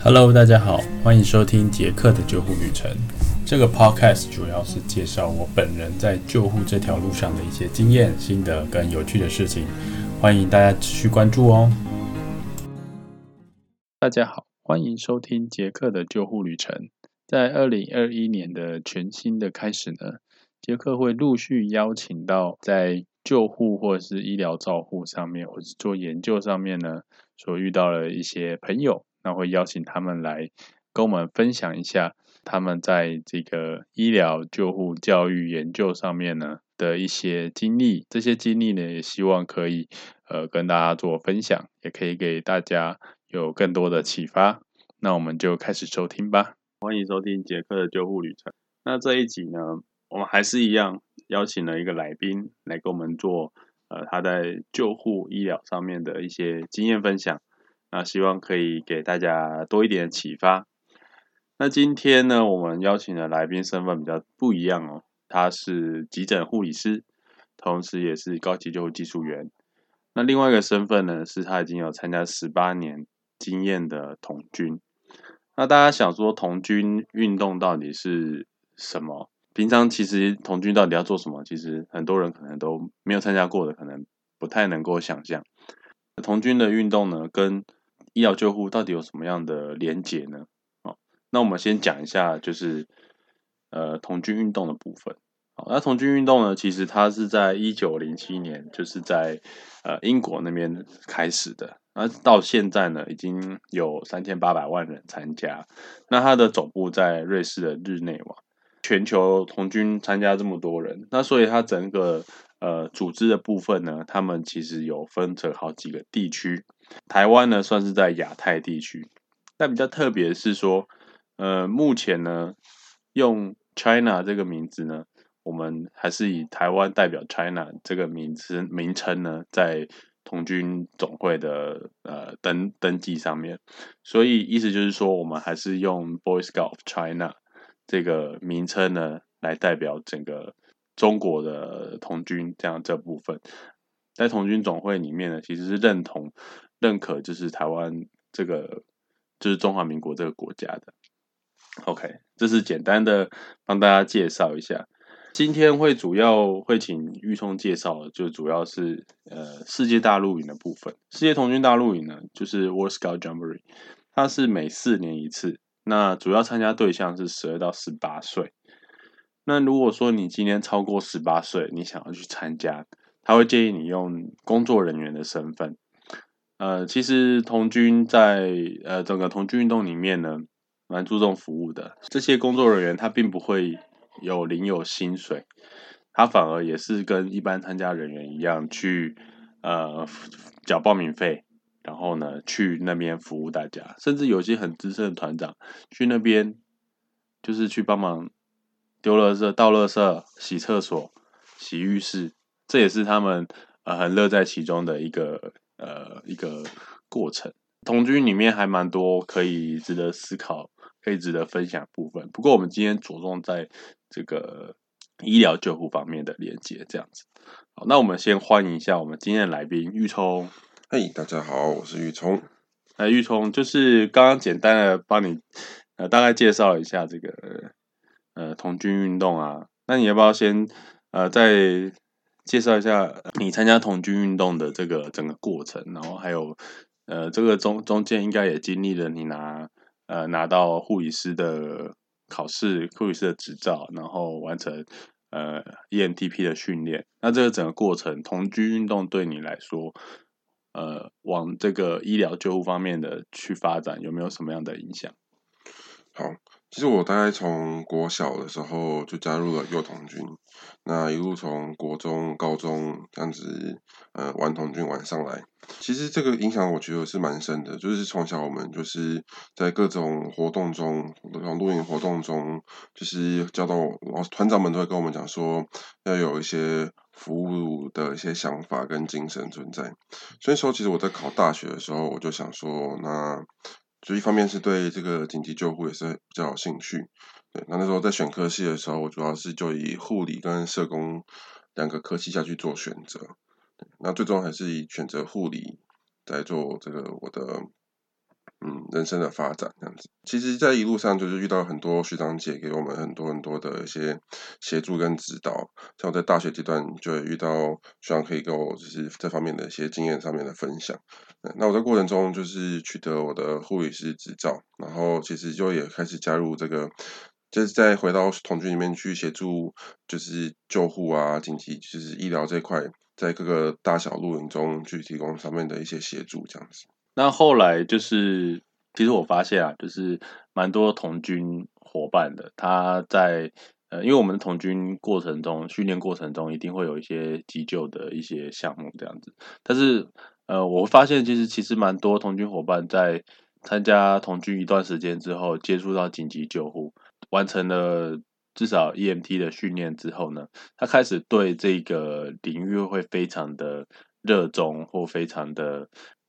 Hello，大家好，欢迎收听杰克的救护旅程。这个 Podcast 主要是介绍我本人在救护这条路上的一些经验、心得跟有趣的事情，欢迎大家持续关注哦。大家好，欢迎收听杰克的救护旅程。在二零二一年的全新的开始呢，杰克会陆续邀请到在救护或是医疗照护上面，或是做研究上面呢，所遇到的一些朋友。那会邀请他们来跟我们分享一下他们在这个医疗救护教育研究上面呢的一些经历。这些经历呢，也希望可以呃跟大家做分享，也可以给大家有更多的启发。那我们就开始收听吧。欢迎收听杰克的救护旅程。那这一集呢，我们还是一样邀请了一个来宾来跟我们做呃他在救护医疗上面的一些经验分享。那希望可以给大家多一点启发。那今天呢，我们邀请的来宾身份比较不一样哦，他是急诊护理师，同时也是高级救护技术员。那另外一个身份呢，是他已经有参加十八年经验的童军。那大家想说，童军运动到底是什么？平常其实童军到底要做什么？其实很多人可能都没有参加过的，可能不太能够想象。童军的运动呢，跟医疗救护到底有什么样的连结呢？哦，那我们先讲一下，就是呃童军运动的部分。好，那童军运动呢，其实它是在一九零七年，就是在呃英国那边开始的。那到现在呢，已经有三千八百万人参加。那它的总部在瑞士的日内瓦。全球童军参加这么多人，那所以它整个呃组织的部分呢，他们其实有分成好几个地区。台湾呢，算是在亚太地区，但比较特别的是说，呃，目前呢，用 China 这个名字呢，我们还是以台湾代表 China 这个名字名称呢，在童军总会的呃登登记上面，所以意思就是说，我们还是用 Boy Scout of China 这个名称呢，来代表整个中国的童军这样这部分，在童军总会里面呢，其实是认同。认可就是台湾这个，就是中华民国这个国家的。OK，这是简单的帮大家介绍一下。今天会主要会请玉聪介绍，就主要是呃世界大陆营的部分。世界童军大陆营呢，就是 World Scout Jamboree，它是每四年一次。那主要参加对象是十二到十八岁。那如果说你今天超过十八岁，你想要去参加，他会建议你用工作人员的身份。呃，其实童军在呃整个童军运动里面呢，蛮注重服务的。这些工作人员他并不会有领有薪水，他反而也是跟一般参加人员一样去呃缴报名费，然后呢去那边服务大家。甚至有些很资深的团长去那边，就是去帮忙丢垃圾、倒垃圾、洗厕所、洗浴室，这也是他们呃很乐在其中的一个。呃，一个过程，童军里面还蛮多可以值得思考、可以值得分享部分。不过，我们今天着重在这个医疗救护方面的连接，这样子。好，那我们先欢迎一下我们今天的来宾玉聪。嘿，大家好，我是玉聪。那玉聪就是刚刚简单的帮你呃大概介绍一下这个呃童军运动啊。那你要不要先呃在？介绍一下你参加童军运动的这个整个过程，然后还有呃，这个中中间应该也经历了你拿呃拿到护理师的考试，护理师的执照，然后完成呃 EMTP 的训练。那这个整个过程，童军运动对你来说，呃，往这个医疗救护方面的去发展，有没有什么样的影响？好。其实我大概从国小的时候就加入了幼童军，那一路从国中、高中这样子，呃，玩童军玩上来。其实这个影响我觉得是蛮深的，就是从小我们就是在各种活动中，这种露营活动中，就是教导团长们都会跟我们讲说，要有一些服务的一些想法跟精神存在。所以说，其实我在考大学的时候，我就想说，那。就一方面是对这个紧急救护也是比较有兴趣，对，那那时候在选科系的时候，我主要是就以护理跟社工两个科系下去做选择，那最终还是以选择护理来做这个我的嗯人生的发展这样子。其实，在一路上就是遇到很多学长姐给我们很多很多的一些协助跟指导。像我在大学阶段就会遇到学长可以跟我就是这方面的一些经验上面的分享。那我在过程中就是取得我的护理师执照，然后其实就也开始加入这个。就是再回到童军里面去协助，就是救护啊、紧急就是医疗这块，在各个大小露营中去提供上面的一些协助，这样子。那后来就是，其实我发现啊，就是蛮多童军伙伴的，他在呃，因为我们的童军过程中训练过程中，一定会有一些急救的一些项目这样子。但是呃，我发现其实其实蛮多童军伙伴在参加童军一段时间之后，接触到紧急救护。完成了至少 EMT 的训练之后呢，他开始对这个领域会非常的热衷或非常的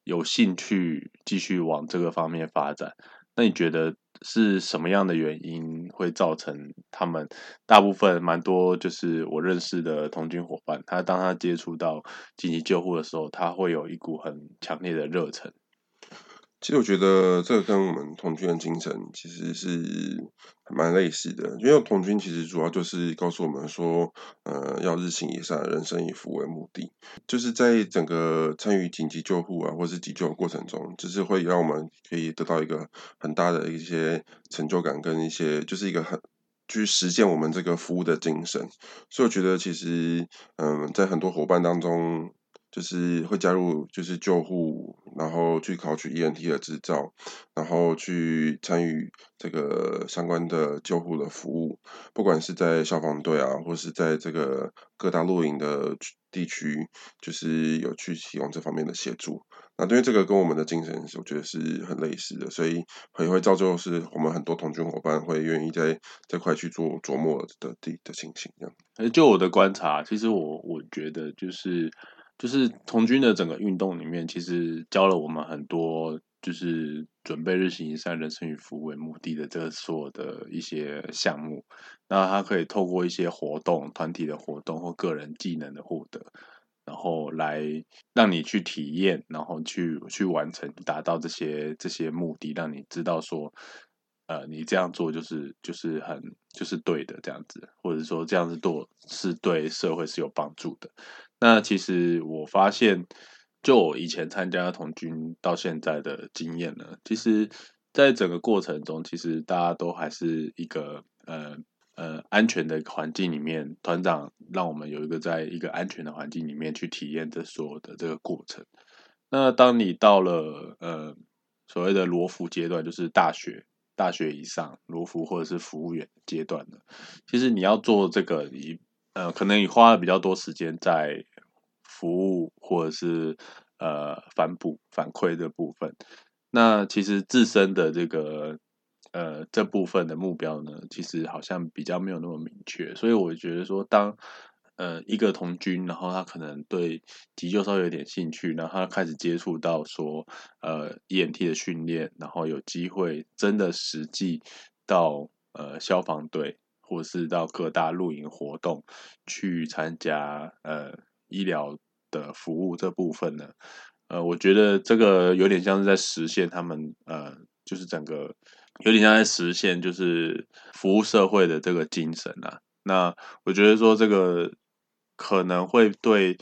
有兴趣，继续往这个方面发展。那你觉得是什么样的原因会造成他们大部分蛮多就是我认识的同军伙伴，他当他接触到紧急救护的时候，他会有一股很强烈的热忱。其实我觉得这个跟我们童军的精神其实是蛮类似的，因为童军其实主要就是告诉我们说，呃，要日行一善，人生以服为目的，就是在整个参与紧急救护啊，或是急救的过程中，就是会让我们可以得到一个很大的一些成就感，跟一些就是一个很去实现我们这个服务的精神。所以我觉得其实，嗯，在很多伙伴当中。就是会加入，就是救护，然后去考取 ENT 的执照，然后去参与这个相关的救护的服务，不管是在消防队啊，或是在这个各大露营的地区，就是有去提供这方面的协助。那因为这个跟我们的精神，我觉得是很类似的，所以也会造就，是我们很多同军伙伴会愿意在这块去做琢磨的地的情形。这样，就我的观察，其实我我觉得就是。就是从军的整个运动里面，其实教了我们很多，就是准备日行一善、人生与服务为目的的这个所有的一些项目。那他可以透过一些活动、团体的活动或个人技能的获得，然后来让你去体验，然后去去完成、达到这些这些目的，让你知道说，呃，你这样做就是就是很就是对的这样子，或者说这样子做是对社会是有帮助的。那其实我发现，就我以前参加童军到现在的经验呢，其实在整个过程中，其实大家都还是一个呃呃安全的环境里面，团长让我们有一个在一个安全的环境里面去体验这所有的这个过程。那当你到了呃所谓的罗浮阶段，就是大学大学以上罗浮或者是服务员阶段呢，其实你要做这个你。呃，可能你花了比较多时间在服务或者是呃反哺反馈的部分，那其实自身的这个呃这部分的目标呢，其实好像比较没有那么明确，所以我觉得说，当呃一个童军，然后他可能对急救稍微有点兴趣，然后他开始接触到说呃 EMT 的训练，然后有机会真的实际到呃消防队。或是到各大露营活动去参加呃医疗的服务这部分呢，呃，我觉得这个有点像是在实现他们呃，就是整个有点像在实现就是服务社会的这个精神啊。那我觉得说这个可能会对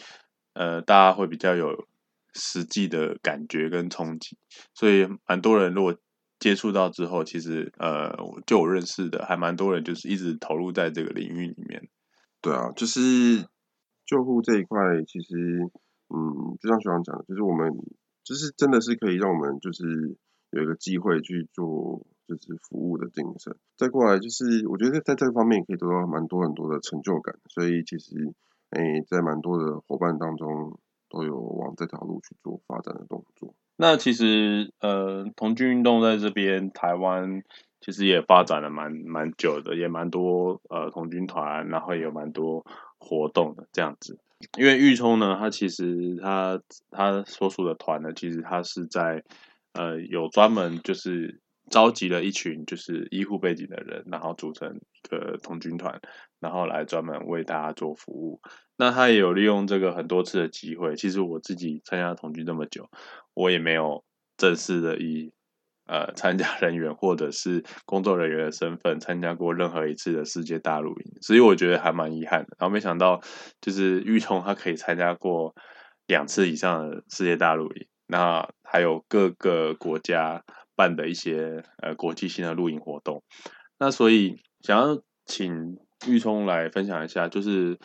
呃大家会比较有实际的感觉跟冲击，所以蛮多人如果。接触到之后，其实呃，就我认识的还蛮多人，就是一直投入在这个领域里面。对啊，就是救护这一块，其实嗯，就像学长讲的，就是我们就是真的是可以让我们就是有一个机会去做就是服务的精神。再过来就是，我觉得在这个方面可以得到蛮多很多的成就感。所以其实诶，在蛮多的伙伴当中，都有往这条路去做发展的动作。那其实，呃，童军运动在这边台湾其实也发展了蛮蛮久的，也蛮多呃童军团，然后也有蛮多活动的这样子。因为玉冲呢，他其实他他所属的团呢，其实他是在呃有专门就是召集了一群就是医护背景的人，然后组成一个童军团，然后来专门为大家做服务。那他也有利用这个很多次的机会。其实我自己参加同居这么久，我也没有正式的以呃参加人员或者是工作人员的身份参加过任何一次的世界大陆营，所以我觉得还蛮遗憾的。然后没想到就是玉聪他可以参加过两次以上的世界大陆营，那还有各个国家办的一些呃国际性的露营活动。那所以想要请玉聪来分享一下，就是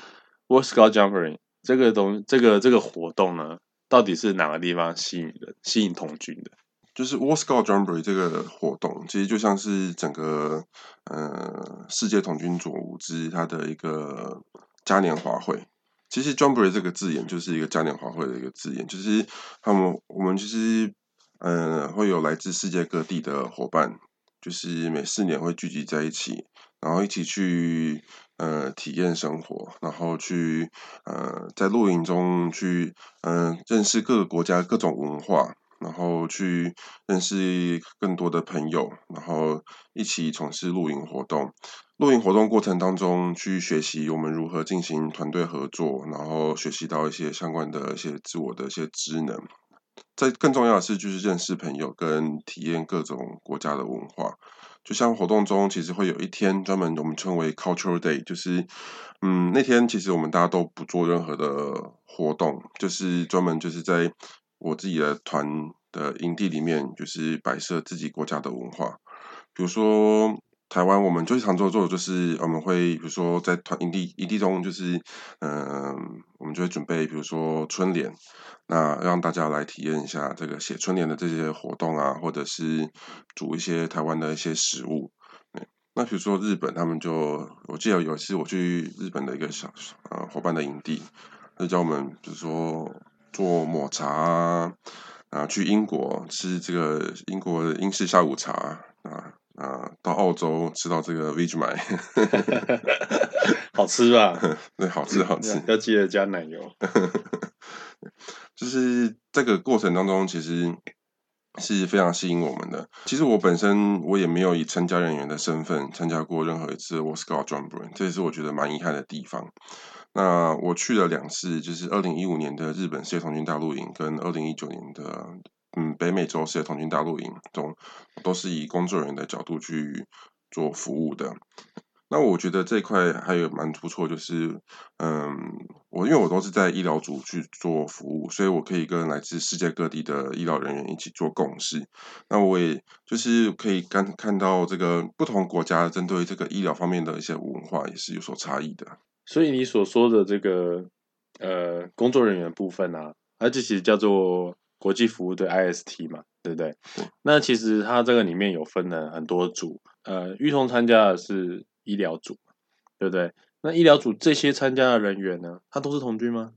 World Scout Jumping 这个东这个这个活动呢，到底是哪个地方吸引人、吸引童军的？就是 War Scout Jamboree 这个活动，其实就像是整个呃世界童军组织它的一个嘉年华会。其实 Jamboree 这个字眼就是一个嘉年华会的一个字眼，就是他们我们其实呃会有来自世界各地的伙伴，就是每四年会聚集在一起，然后一起去呃体验生活，然后去呃在露营中去嗯认识各个国家各种文化。然后去认识更多的朋友，然后一起从事露营活动。露营活动过程当中，去学习我们如何进行团队合作，然后学习到一些相关的一些自我的一些职能。在更重要的是，就是认识朋友跟体验各种国家的文化。就像活动中，其实会有一天专门我们称为 Cultural Day，就是嗯那天其实我们大家都不做任何的活动，就是专门就是在。我自己的团的营地里面，就是摆设自己国家的文化，比如说台湾，我们最常做做的就是我们会，比如说在团营地营地中，就是嗯，我们就会准备，比如说春联，那让大家来体验一下这个写春联的这些活动啊，或者是煮一些台湾的一些食物。那比如说日本，他们就我记得有一次我去日本的一个小呃伙伴的营地，就叫我们比如说。做抹茶啊，啊，去英国吃这个英国的英式下午茶啊啊，到澳洲吃到这个 Vegemite，好吃吧？对，好吃好吃，要记得加奶油。就是这个过程当中，其实是非常吸引我们的。其实我本身我也没有以参加人员的身份参加过任何一次 Scout Jamboree，这也是我觉得蛮遗憾的地方。那我去了两次，就是二零一五年的日本世界童军大陆营，跟二零一九年的嗯北美洲世界童军大陆营中，都是以工作人员的角度去做服务的。那我觉得这块还有蛮不错，就是嗯，我因为我都是在医疗组去做服务，所以我可以跟来自世界各地的医疗人员一起做共事。那我也就是可以看看到这个不同国家针对这个医疗方面的一些文化，也是有所差异的。所以你所说的这个呃工作人员部分啊，它这其实叫做国际服务的 IST 嘛，对不对？那其实它这个里面有分了很多组，呃，玉彤参加的是医疗组，对不对？那医疗组这些参加的人员呢，他都是同居吗？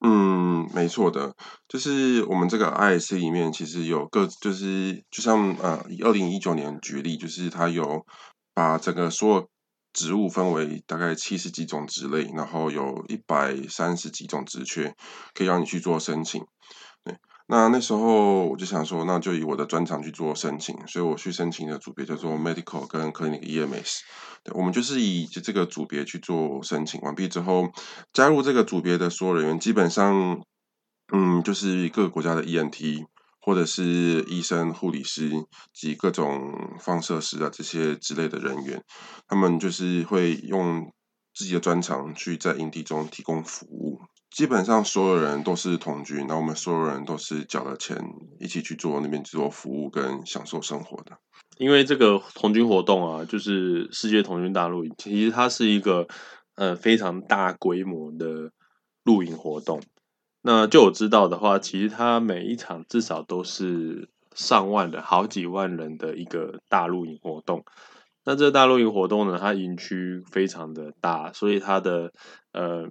嗯，没错的，就是我们这个 IST 里面其实有各，就是就像呃，以二零一九年举例，就是它有把整个所有。植物分为大概七十几种植类，然后有一百三十几种职缺，可以让你去做申请。那那时候我就想说，那就以我的专长去做申请，所以我去申请的组别叫做 Medical 跟 Clinic EMS。对，我们就是以这个组别去做申请完毕之后，加入这个组别的所有人员，基本上，嗯，就是各个国家的 ENT。或者是医生、护理师及各种放射师啊这些之类的人员，他们就是会用自己的专长去在营地中提供服务。基本上所有人都是同居，那我们所有人都是缴了钱一起去做那边做服务跟享受生活的。因为这个同居活动啊，就是世界同军大陆营，其实它是一个呃非常大规模的露营活动。那就我知道的话，其实它每一场至少都是上万人、好几万人的一个大露营活动。那这个大露营活动呢，它营区非常的大，所以它的呃，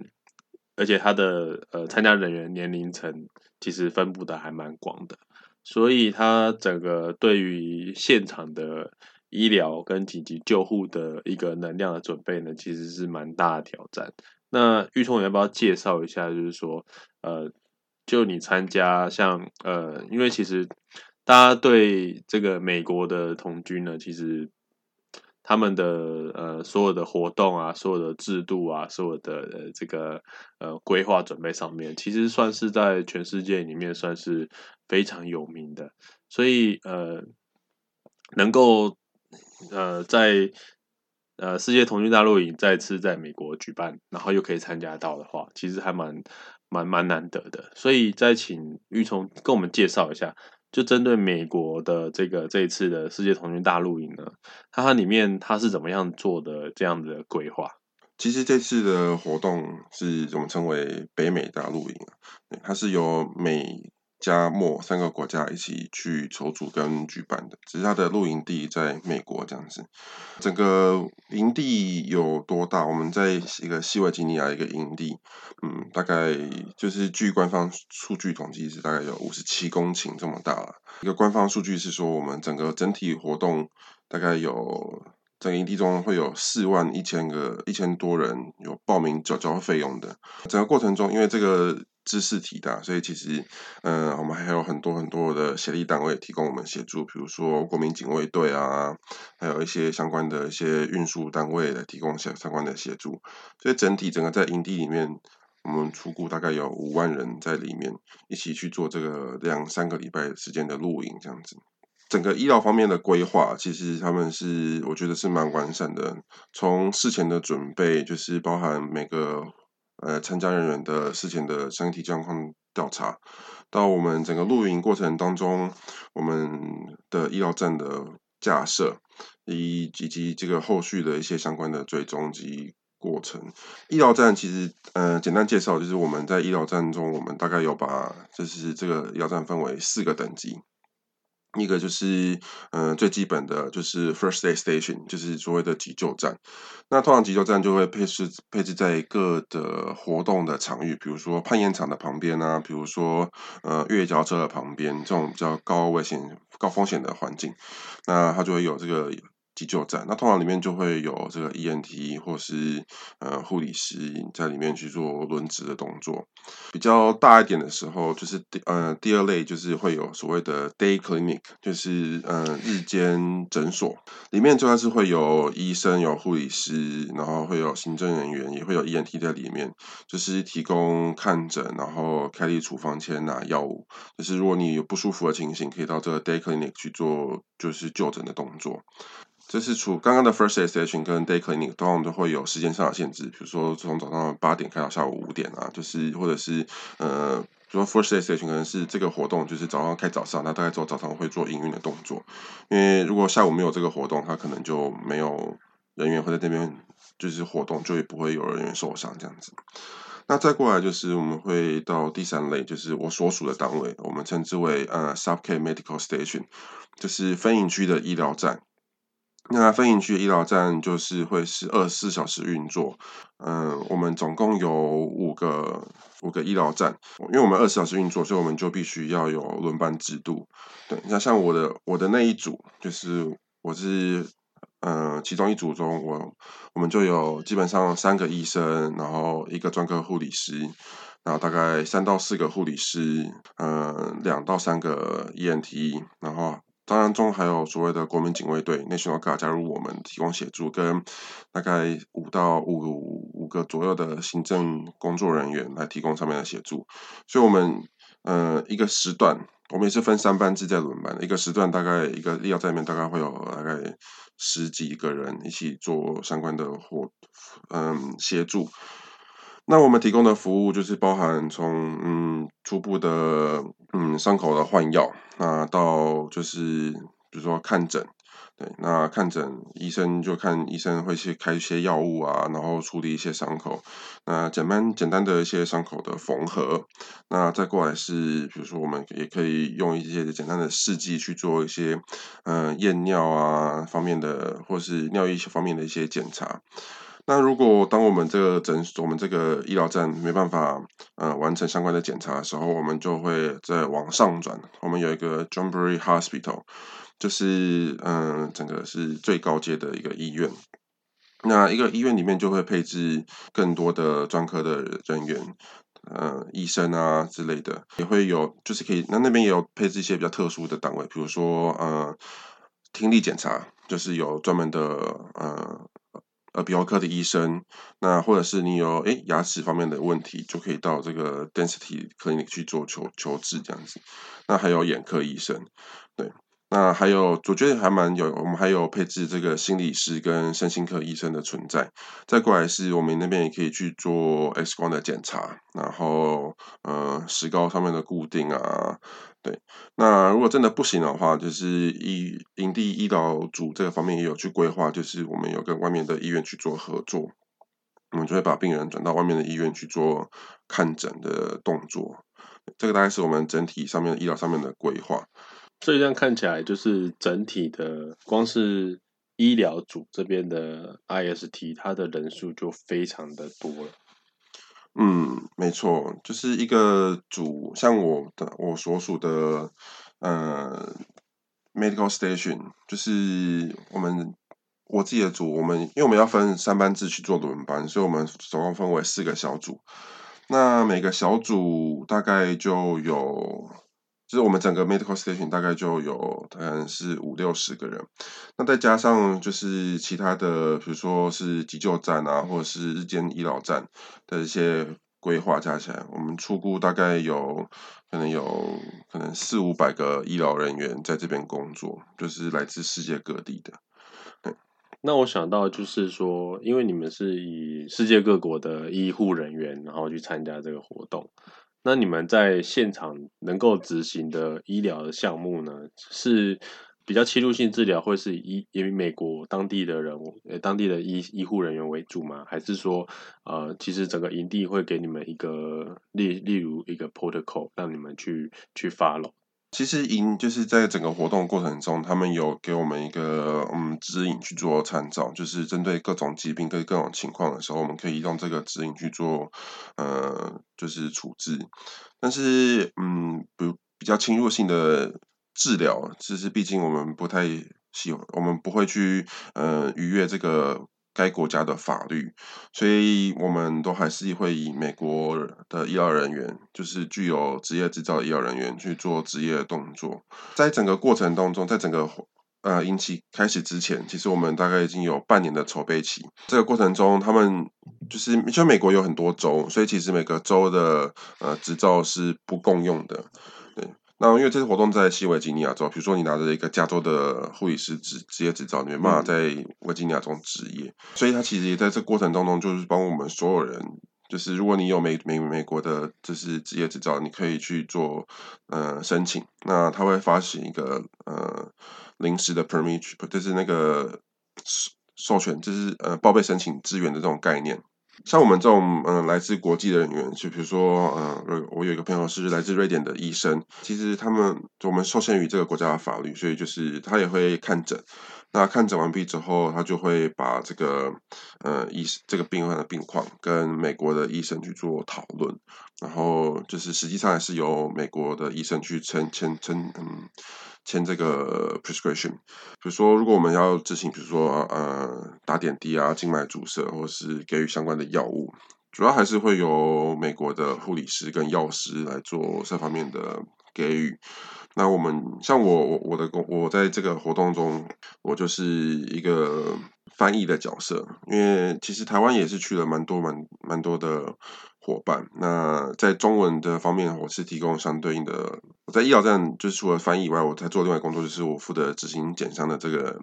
而且它的呃参加人员年龄层其实分布的还蛮广的，所以它整个对于现场的医疗跟紧急救护的一个能量的准备呢，其实是蛮大的挑战。那玉聪，你要不要介绍一下？就是说，呃，就你参加像呃，因为其实大家对这个美国的童军呢，其实他们的呃所有的活动啊，所有的制度啊，所有的这个呃规划准备上面，其实算是在全世界里面算是非常有名的。所以呃，能够呃在呃世界童军大陆营再次在美国举办，然后又可以参加到的话，其实还蛮蛮蛮难得的。所以再请玉聪跟我们介绍一下，就针对美国的这个这一次的世界童军大陆营呢，它它里面它是怎么样做的这样的规划？其实这次的活动是我们称为北美大陆营，它是由美加墨三个国家一起去筹组跟举办的。只是它的露营地在美国这样子。整个营地有多大？我们在一个西维吉尼亚一个营地，嗯，大概就是据官方数据统计是大概有五十七公顷这么大。一个官方数据是说，我们整个整体活动大概有。整营地中会有四万一千个一千多人有报名缴交费用的。整个过程中，因为这个知识体大，所以其实，嗯，我们还有很多很多的协力单位提供我们协助，比如说国民警卫队啊，还有一些相关的一些运输单位来提供相相关的协助。所以整体整个在营地里面，我们初估大概有五万人在里面一起去做这个两三个礼拜时间的露营这样子。整个医疗方面的规划，其实他们是我觉得是蛮完善的。从事前的准备，就是包含每个呃参加人员的事前的身体状况调查，到我们整个露营过程当中，我们的医疗站的架设，以以及这个后续的一些相关的追踪及过程。医疗站其实呃简单介绍，就是我们在医疗站中，我们大概有把就是这个医疗站分为四个等级。一个就是，嗯，最基本的就是 first aid station，就是所谓的急救站。那通常急救站就会配置配置在各的活动的场域，比如说攀岩场的旁边啊，比如说呃越野脚车的旁边，这种比较高危险、高风险的环境，那它就会有这个。急救站，那通常里面就会有这个 ENT 或是呃护理师在里面去做轮值的动作。比较大一点的时候，就是第呃第二类就是会有所谓的 day clinic，就是呃日间诊所，里面主要是会有医生、有护理师，然后会有行政人员，也会有 ENT 在里面，就是提供看诊，然后开立处方签拿药物。就是如果你有不舒服的情形，可以到这个 day clinic 去做就是就诊的动作。这是除刚刚的 first station 跟 day clinic，通常都会有时间上的限制，比如说从早上八点开到下午五点啊，就是或者是呃，比如说 first station 可能是这个活动就是早上开早上，那大概做早上会做营运的动作，因为如果下午没有这个活动，它可能就没有人员会在那边就是活动，就也不会有人员受伤这样子。那再过来就是我们会到第三类，就是我所属的单位，我们称之为呃 sub care medical station，就是分营区的医疗站。那分营区的医疗站就是会是二十四小时运作，嗯，我们总共有五个五个医疗站，因为我们二十四小时运作，所以我们就必须要有轮班制度。对，那像我的我的那一组，就是我是嗯其中一组中，我我们就有基本上三个医生，然后一个专科护理师，然后大概三到四个护理师，嗯，两到三个 ENT，然后。当然中还有所谓的国民警卫队 National Guard 加入我们提供协助，跟大概五到五五个左右的行政工作人员来提供上面的协助。所以，我们呃一个时段，我们也是分三班制在轮班，一个时段大概一个医疗站里面大概会有大概十几个人一起做相关的活，嗯协助。那我们提供的服务就是包含从嗯初步的嗯伤口的换药，那到就是比如说看诊，对，那看诊医生就看医生会去开一些药物啊，然后处理一些伤口，那简单简单的一些伤口的缝合，那再过来是比如说我们也可以用一些简单的试剂去做一些嗯验尿啊方面的，或是尿液方面的一些检查。那如果当我们这个诊，我们这个医疗站没办法，呃，完成相关的检查的时候，我们就会再往上转。我们有一个 Johnbury Hospital，就是，嗯，整个是最高阶的一个医院。那一个医院里面就会配置更多的专科的人员，呃，医生啊之类的，也会有，就是可以，那那边也有配置一些比较特殊的单位，比如说，呃，听力检查，就是有专门的，呃。呃，鼻喉科的医生，那或者是你有诶牙齿方面的问题，就可以到这个 Density Clinic 去做求求治这样子。那还有眼科医生，对。那还有，我觉得还蛮有，我们还有配置这个心理师跟身心科医生的存在。再过来是我们那边也可以去做 X 光的检查，然后呃石膏上面的固定啊，对。那如果真的不行的话，就是医营地医疗组这个方面也有去规划，就是我们有跟外面的医院去做合作，我们就会把病人转到外面的医院去做看诊的动作。这个大概是我们整体上面医疗上面的规划。所以这样看起来，就是整体的光是医疗组这边的 IST，它的人数就非常的多了。嗯，没错，就是一个组，像我的我所属的呃 medical station，就是我们我自己的组，我们因为我们要分三班制去做轮班，所以我们总共分为四个小组。那每个小组大概就有。就是我们整个 medical station 大概就有可能是五六十个人，那再加上就是其他的，比如说是急救站啊，或者是日间医疗站的一些规划加起来，我们初估大概有可能有可能四五百个医疗人员在这边工作，就是来自世界各地的。那我想到就是说，因为你们是以世界各国的医护人员，然后去参加这个活动。那你们在现场能够执行的医疗的项目呢，是比较侵入性治疗，会是以以美国当地的人，呃，当地的医医护人员为主吗？还是说，呃，其实整个营地会给你们一个例，例如一个 protocol，让你们去去 follow？其实营就是在整个活动过程中，他们有给我们一个嗯指引去做参照，就是针对各种疾病跟各种情况的时候，我们可以用这个指引去做呃就是处置。但是嗯，比比较侵入性的治疗，其实毕竟我们不太喜欢，我们不会去呃逾越这个。该国家的法律，所以我们都还是会以美国的医疗人员，就是具有职业执照的医疗人员去做职业的动作。在整个过程当中，在整个呃引起开始之前，其实我们大概已经有半年的筹备期。这个过程中，他们就是就美国有很多州，所以其实每个州的呃执照是不共用的。那因为这次活动在西维吉尼亚州，比如说你拿着一个加州的护理师职职业执照，你没办法在维吉尼亚州执业，所以他其实也在这过程当中，就是帮我们所有人，就是如果你有美美美国的，就是职业执照，你可以去做呃申请，那他会发行一个呃临时的 permit，就是那个授权，就是呃报备申请资源的这种概念。像我们这种嗯来自国际的人员，就比如说嗯，我有一个朋友是来自瑞典的医生，其实他们我们受限于这个国家的法律，所以就是他也会看诊。那看诊完毕之后，他就会把这个呃医这个病患的病况跟美国的医生去做讨论，然后就是实际上还是由美国的医生去签签签嗯。签这个 prescription，比如说，如果我们要执行，比如说呃打点滴啊、静脉注射，或是给予相关的药物，主要还是会由美国的护理师跟药师来做这方面的给予。那我们像我我我的工，我在这个活动中，我就是一个翻译的角色，因为其实台湾也是去了蛮多蛮蛮多的。伙伴，那在中文的方面，我是提供相对应的。我在医疗站，就是除了翻译以外，我在做另外工作，就是我负责执行检伤的这个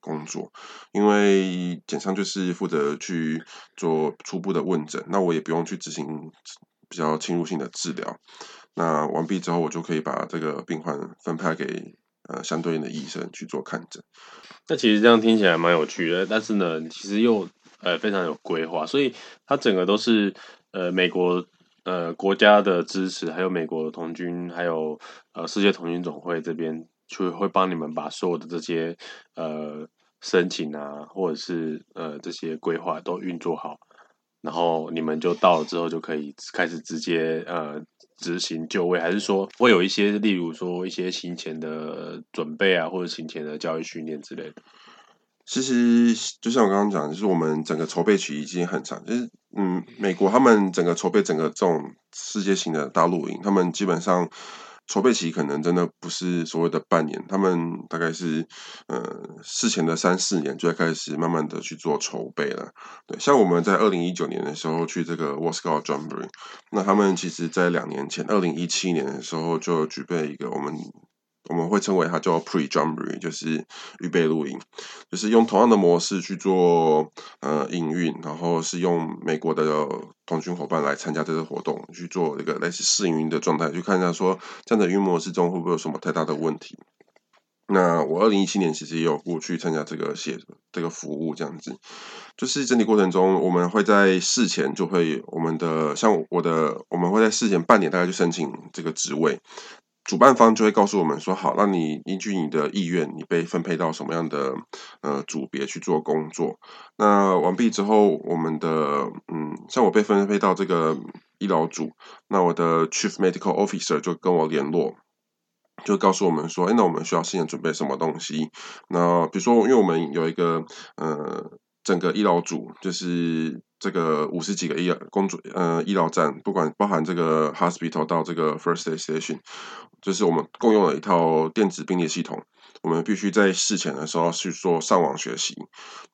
工作。因为简伤就是负责去做初步的问诊，那我也不用去执行比较侵入性的治疗。那完毕之后，我就可以把这个病患分派给呃相对应的医生去做看诊。那其实这样听起来蛮有趣的，但是呢，其实又呃非常有规划，所以它整个都是。呃，美国呃国家的支持，还有美国童军，还有呃世界童军总会这边，就会帮你们把所有的这些呃申请啊，或者是呃这些规划都运作好，然后你们就到了之后就可以开始直接呃执行就位，还是说会有一些，例如说一些行前的准备啊，或者行前的教育训练之类的。其实就像我刚刚讲，就是我们整个筹备期已经很长。就是嗯，美国他们整个筹备整个这种世界性的大露营，他们基本上筹备期可能真的不是所谓的半年，他们大概是呃事前的三四年就在开始慢慢的去做筹备了。对，像我们在二零一九年的时候去这个 w a s c o j u m b o r e 那他们其实在两年前，二零一七年的时候就举备一个我们我们会称为它叫 pre-jumbry，就是预备露营，就是用同样的模式去做呃营运，然后是用美国的同军伙伴来参加这个活动，去做一个类似试营运的状态，去看一下说这样的运模式中会不会有什么太大的问题。那我二零一七年其实也有过去参加这个写这个服务，这样子，就是整体过程中，我们会在事前就会我们的像我的，我们会在事前半年大概去申请这个职位，主办方就会告诉我们说，好，那你依据你的意愿，你被分配到什么样的呃组别去做工作。那完毕之后，我们的嗯，像我被分配到这个医疗组，那我的 Chief Medical Officer 就跟我联络。就告诉我们说，哎，那我们需要事先准备什么东西？那比如说，因为我们有一个呃，整个医疗组，就是这个五十几个医疗工作呃医疗站，不管包含这个 hospital 到这个 first aid station，就是我们共用了一套电子病历系统。我们必须在事前的时候去做上网学习。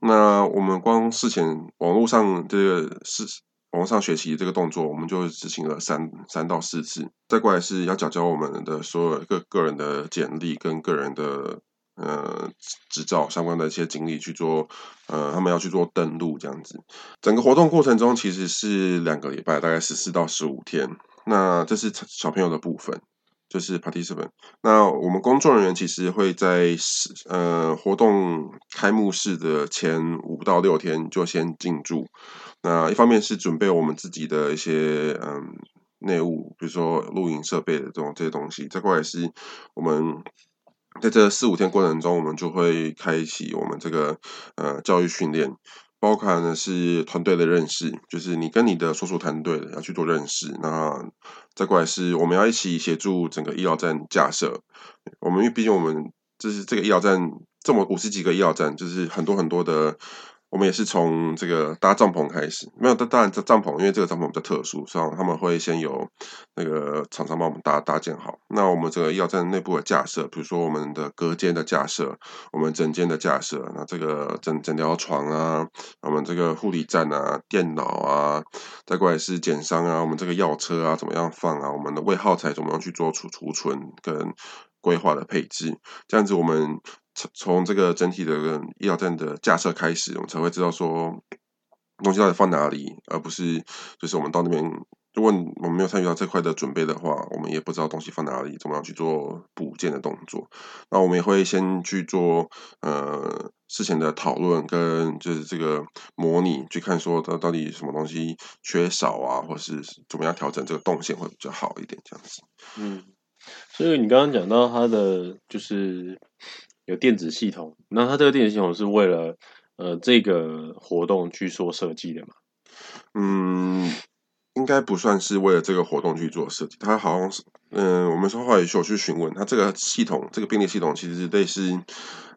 那我们光事前网络上这个事。网上学习这个动作，我们就执行了三三到四次。再过来是要缴交我们的所有个个人的简历跟个人的呃执照相关的一些经历去做，呃，他们要去做登录这样子。整个活动过程中其实是两个礼拜，大概十四到十五天。那这是小朋友的部分，就是 participant。那我们工作人员其实会在呃活动开幕式的前五到六天就先进驻。那一方面是准备我们自己的一些嗯内务，比如说录影设备的这种这些东西。再过来是我们在这四五天过程中，我们就会开启我们这个呃教育训练，包括呢是团队的认识，就是你跟你的所属团队要去做认识。那再过来是我们要一起协助整个医疗站架设。我们因为毕竟我们就是这个医疗站这么五十几个医疗站，就是很多很多的。我们也是从这个搭帐篷开始，没有，当当然这帐篷，因为这个帐篷比较特殊，所以他们会先有那个厂商帮我们搭搭建好。那我们这个要在内部的架设，比如说我们的隔间的架设，我们整间的架设，那这个整整条床啊，我们这个护理站啊，电脑啊，再过来是减伤啊，我们这个药车啊怎么样放啊，我们的位耗材怎么样去做储储存跟规划的配置，这样子我们。从从这个整体的医疗站的架设开始，我们才会知道说东西到底放哪里，而不是就是我们到那边，如果我们没有参与到这块的准备的话，我们也不知道东西放哪里，怎么样去做补件的动作。那我们也会先去做呃事前的讨论，跟就是这个模拟，去看说它到底什么东西缺少啊，或是怎么样调整这个动线会比较好一点，这样子。嗯，所以你刚刚讲到它的就是。有电子系统，那它这个电子系统是为了呃这个活动去做设计的嘛？嗯，应该不算是为了这个活动去做设计，它好像是嗯，我们说话也有去询问，它这个系统这个便利系统其实类似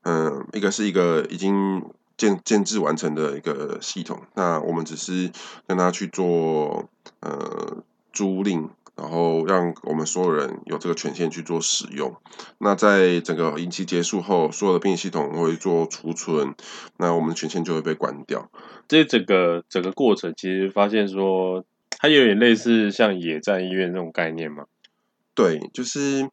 嗯，一个是一个已经建建制完成的一个系统，那我们只是跟他去做呃租赁。然后让我们所有人有这个权限去做使用。那在整个营期结束后，所有的病历系统会做储存，那我们的权限就会被关掉。这整个整个过程，其实发现说，它有点类似像野战医院这种概念嘛？对，就是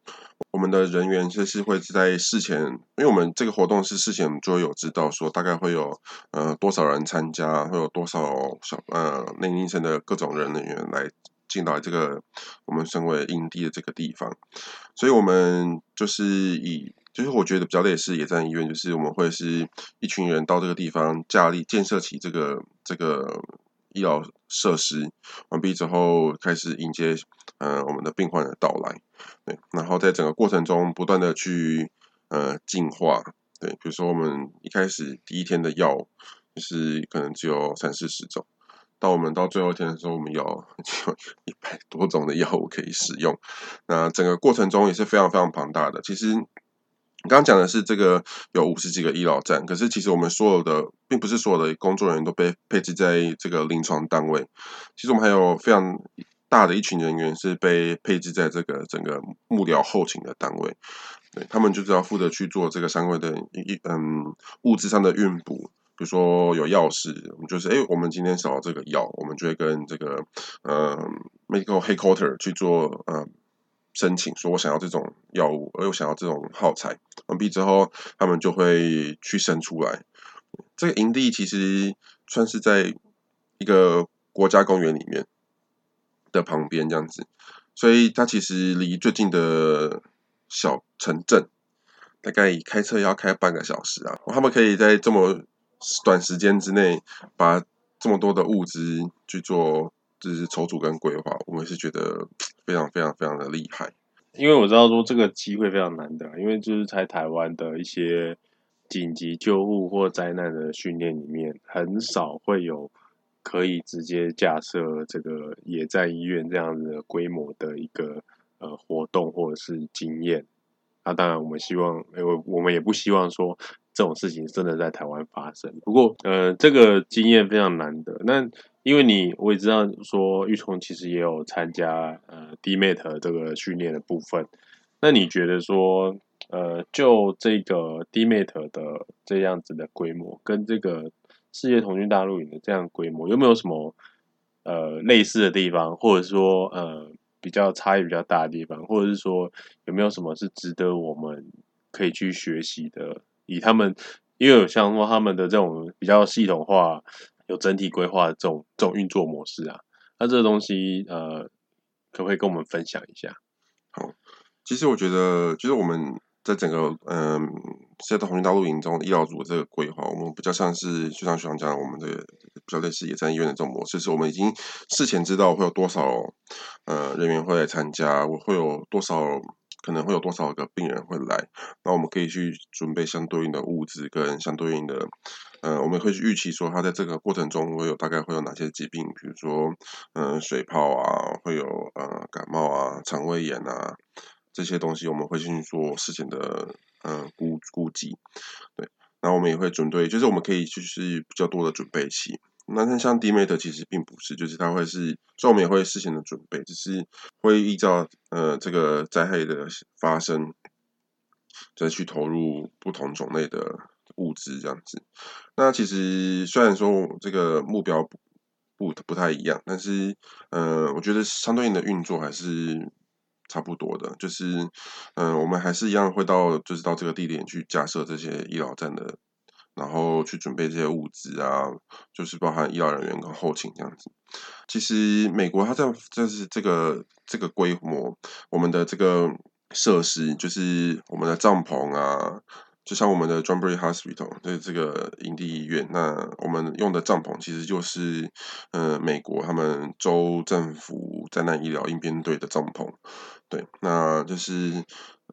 我们的人员就是会在事前，因为我们这个活动是事前就有知道说，大概会有呃多少人参加，会有多少小呃内医生的各种人人员来。进到这个我们称为营地的这个地方，所以我们就是以，就是我觉得比较类似野战医院，就是我们会是一群人到这个地方，架立建设起这个这个医疗设施，完毕之后开始迎接呃我们的病患的到来，对，然后在整个过程中不断的去呃进化，对，比如说我们一开始第一天的药就是可能只有三四十种。到我们到最后一天的时候，我们有 有一百多种的药物可以使用。那整个过程中也是非常非常庞大的。其实你刚刚讲的是这个有五十几个医疗站，可是其实我们所有的并不是所有的工作人员都被配置在这个临床单位。其实我们还有非常大的一群人员是被配置在这个整个幕僚后勤的单位，对他们就是要负责去做这个相关的一嗯物质上的运补。比如说有钥匙，我们就是哎，我们今天少了这个药，我们就会跟这个呃 medical headquarter 去做呃申请，说我想要这种药物，而又想要这种耗材，完毕之后，他们就会去生出来。这个营地其实算是在一个国家公园里面的旁边这样子，所以它其实离最近的小城镇大概开车要开半个小时啊。他们可以在这么短时间之内把这么多的物资去做。就是筹组跟规划，我们是觉得非常非常非常的厉害。因为我知道说这个机会非常难得，因为就是在台湾的一些紧急救护或灾难的训练里面，很少会有可以直接架设这个野战医院这样子的规模的一个呃活动或者是经验。那当然，我们希望，因为我们也不希望说这种事情真的在台湾发生。不过，呃，这个经验非常难得。那因为你我也知道说玉聪其实也有参加呃 D-MATE 这个训练的部分，那你觉得说呃就这个 D-MATE 的这样子的规模跟这个世界童军大陆营的这样规模有没有什么呃类似的地方，或者说呃比较差异比较大的地方，或者是说有没有什么是值得我们可以去学习的？以他们因为有像说他们的这种比较系统化。有整体规划的这种这种运作模式啊，那这个东西呃，可不可以跟我们分享一下？好，其实我觉得，就是我们在整个嗯，现在的红军大陆营中医疗组的这个规划，我们比较像是就像学长讲，我们的比较类似野战医院的这种模式，是我们已经事前知道会有多少呃人员会来参加，我会有多少。可能会有多少个病人会来，那我们可以去准备相对应的物资跟相对应的，呃，我们会去预期说他在这个过程中会有大概会有哪些疾病，比如说，嗯，水泡啊，会有呃感冒啊，肠胃炎啊这些东西，我们会去做事前的嗯估估计，对，然后我们也会准备，就是我们可以就是比较多的准备期。那像 DMAT 其实并不是，就是它会是，所以我们也会事先的准备，只是会依照呃这个灾害的发生，再去投入不同种类的物资这样子。那其实虽然说这个目标不不不太一样，但是呃，我觉得相对应的运作还是差不多的，就是嗯，我们还是一样会到就是到这个地点去架设这些医疗站的。然后去准备这些物资啊，就是包含医疗人员跟后勤这样子。其实美国它这样，这是这个这个规模，我们的这个设施，就是我们的帐篷啊，就像我们的 John Bray Hospital，就是这个营地医院，那我们用的帐篷其实就是，呃，美国他们州政府灾难医疗应变队的帐篷，对，那就是。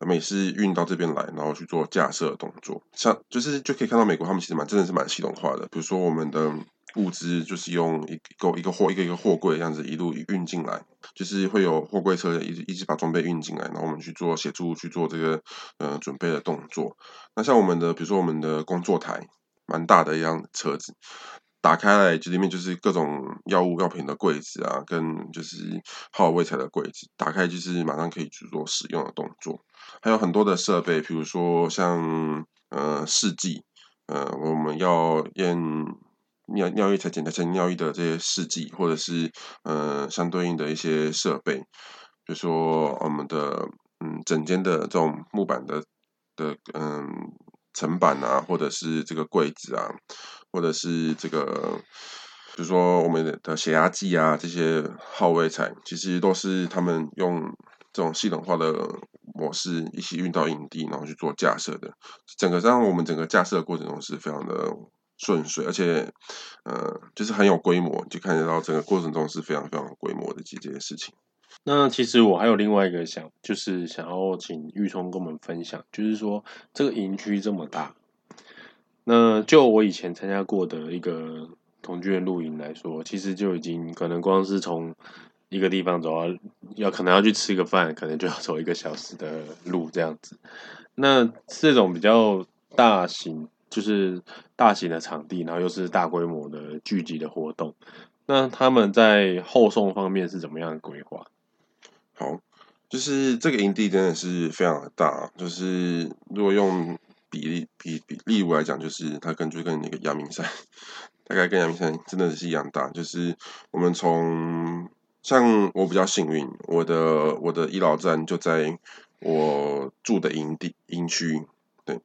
每次运到这边来，然后去做架设动作，像就是就可以看到美国他们其实蛮真的是蛮系统化的。比如说我们的物资就是用一个一个货一个一个货柜这样子一路运进来，就是会有货柜车一直一直把装备运进来，然后我们去做协助去做这个呃准备的动作。那像我们的比如说我们的工作台，蛮大的一辆车子。打开来，就里面就是各种药物药品的柜子啊，跟就是好卫材的柜子。打开就是马上可以去做使用的动作。还有很多的设备，比如说像呃试剂，呃我们要验尿尿液才检查成尿液的这些试剂，或者是呃相对应的一些设备，比如说我们的嗯整间的这种木板的的嗯层板啊，或者是这个柜子啊。或者是这个，比如说我们的血压计啊，这些号位材，其实都是他们用这种系统化的模式一起运到营地，然后去做架设的。整个让我们整个架设的过程中是非常的顺遂，而且呃，就是很有规模，就看得到整个过程中是非常非常有规模的这件事情。那其实我还有另外一个想，就是想要请玉聪跟我们分享，就是说这个营区这么大。那就我以前参加过的一个童军的露营来说，其实就已经可能光是从一个地方走到要可能要去吃个饭，可能就要走一个小时的路这样子。那这种比较大型，就是大型的场地，然后又是大规模的聚集的活动，那他们在后送方面是怎么样的规划？好，就是这个营地真的是非常的大，就是如果用。比例比比例如来讲，就是它根据跟那个阳明山，大概跟阳明山真的是一样大。就是我们从像我比较幸运，我的我的医疗站就在我住的营地营区。对，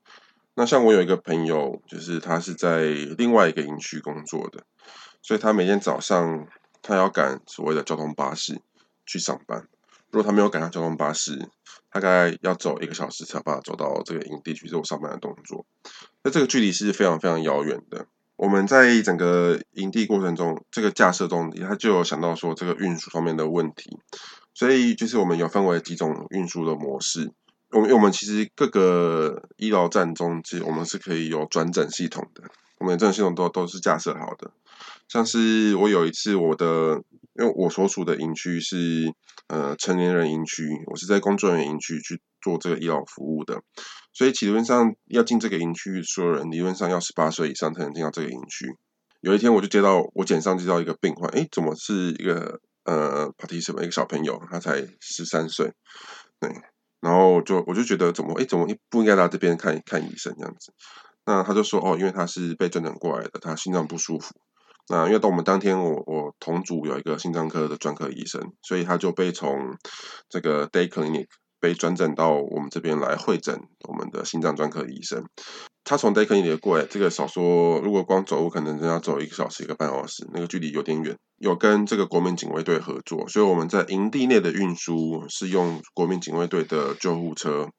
那像我有一个朋友，就是他是在另外一个营区工作的，所以他每天早上他要赶所谓的交通巴士去上班。如果他没有赶上交通巴士，大概要走一个小时才把走到这个营地去做上班的动作。那这个距离是非常非常遥远的。我们在整个营地过程中，这个架设中，他就有想到说这个运输方面的问题，所以就是我们有分为几种运输的模式。我们我们其实各个医疗站中，其实我们是可以有转诊系统的，我们的转诊系统都都是架设好的。像是我有一次我的，因为我所属的营区是呃成年人营区，我是在工作人员营区去做这个医疗服务的。所以，理论上要进这个营区，所有人理论上要十八岁以上才能进到这个营区。有一天，我就接到我简上接到一个病患，哎，怎么是一个呃 party 什么一个小朋友，他才十三岁，对，然后就我就觉得怎么哎怎么不应该来这边看看医生这样子？那他就说哦，因为他是被转诊过来的，他心脏不舒服。那因为到我们当天，我我同组有一个心脏科的专科医生，所以他就被从这个 day clinic。被转诊到我们这边来会诊，我们的心脏专科医生，他从 Day Clinic 过来，这个少说，如果光走路可能要走一个小时一个半小时，那个距离有点远。有跟这个国民警卫队合作，所以我们在营地内的运输是用国民警卫队的救护车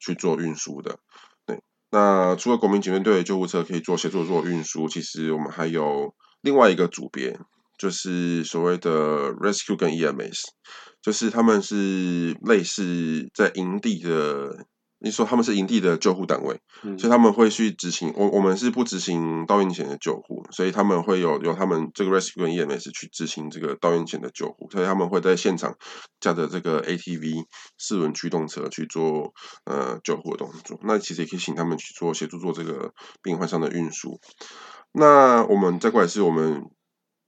去做运输的。对，那除了国民警卫队救护车可以做协助做运输，其实我们还有另外一个组别，就是所谓的 Rescue 跟 EMS。就是他们是类似在营地的，你说他们是营地的救护单位，所以他们会去执行。我我们是不执行到院前的救护，所以他们会有有他们这个 rescue 跟 EMS 去执行这个到院前的救护，所以他们会在现场驾着这个 ATV 四轮驱动车去做呃救护的动作。那其实也可以请他们去做协助做这个病患上的运输。那我们再过来是我们。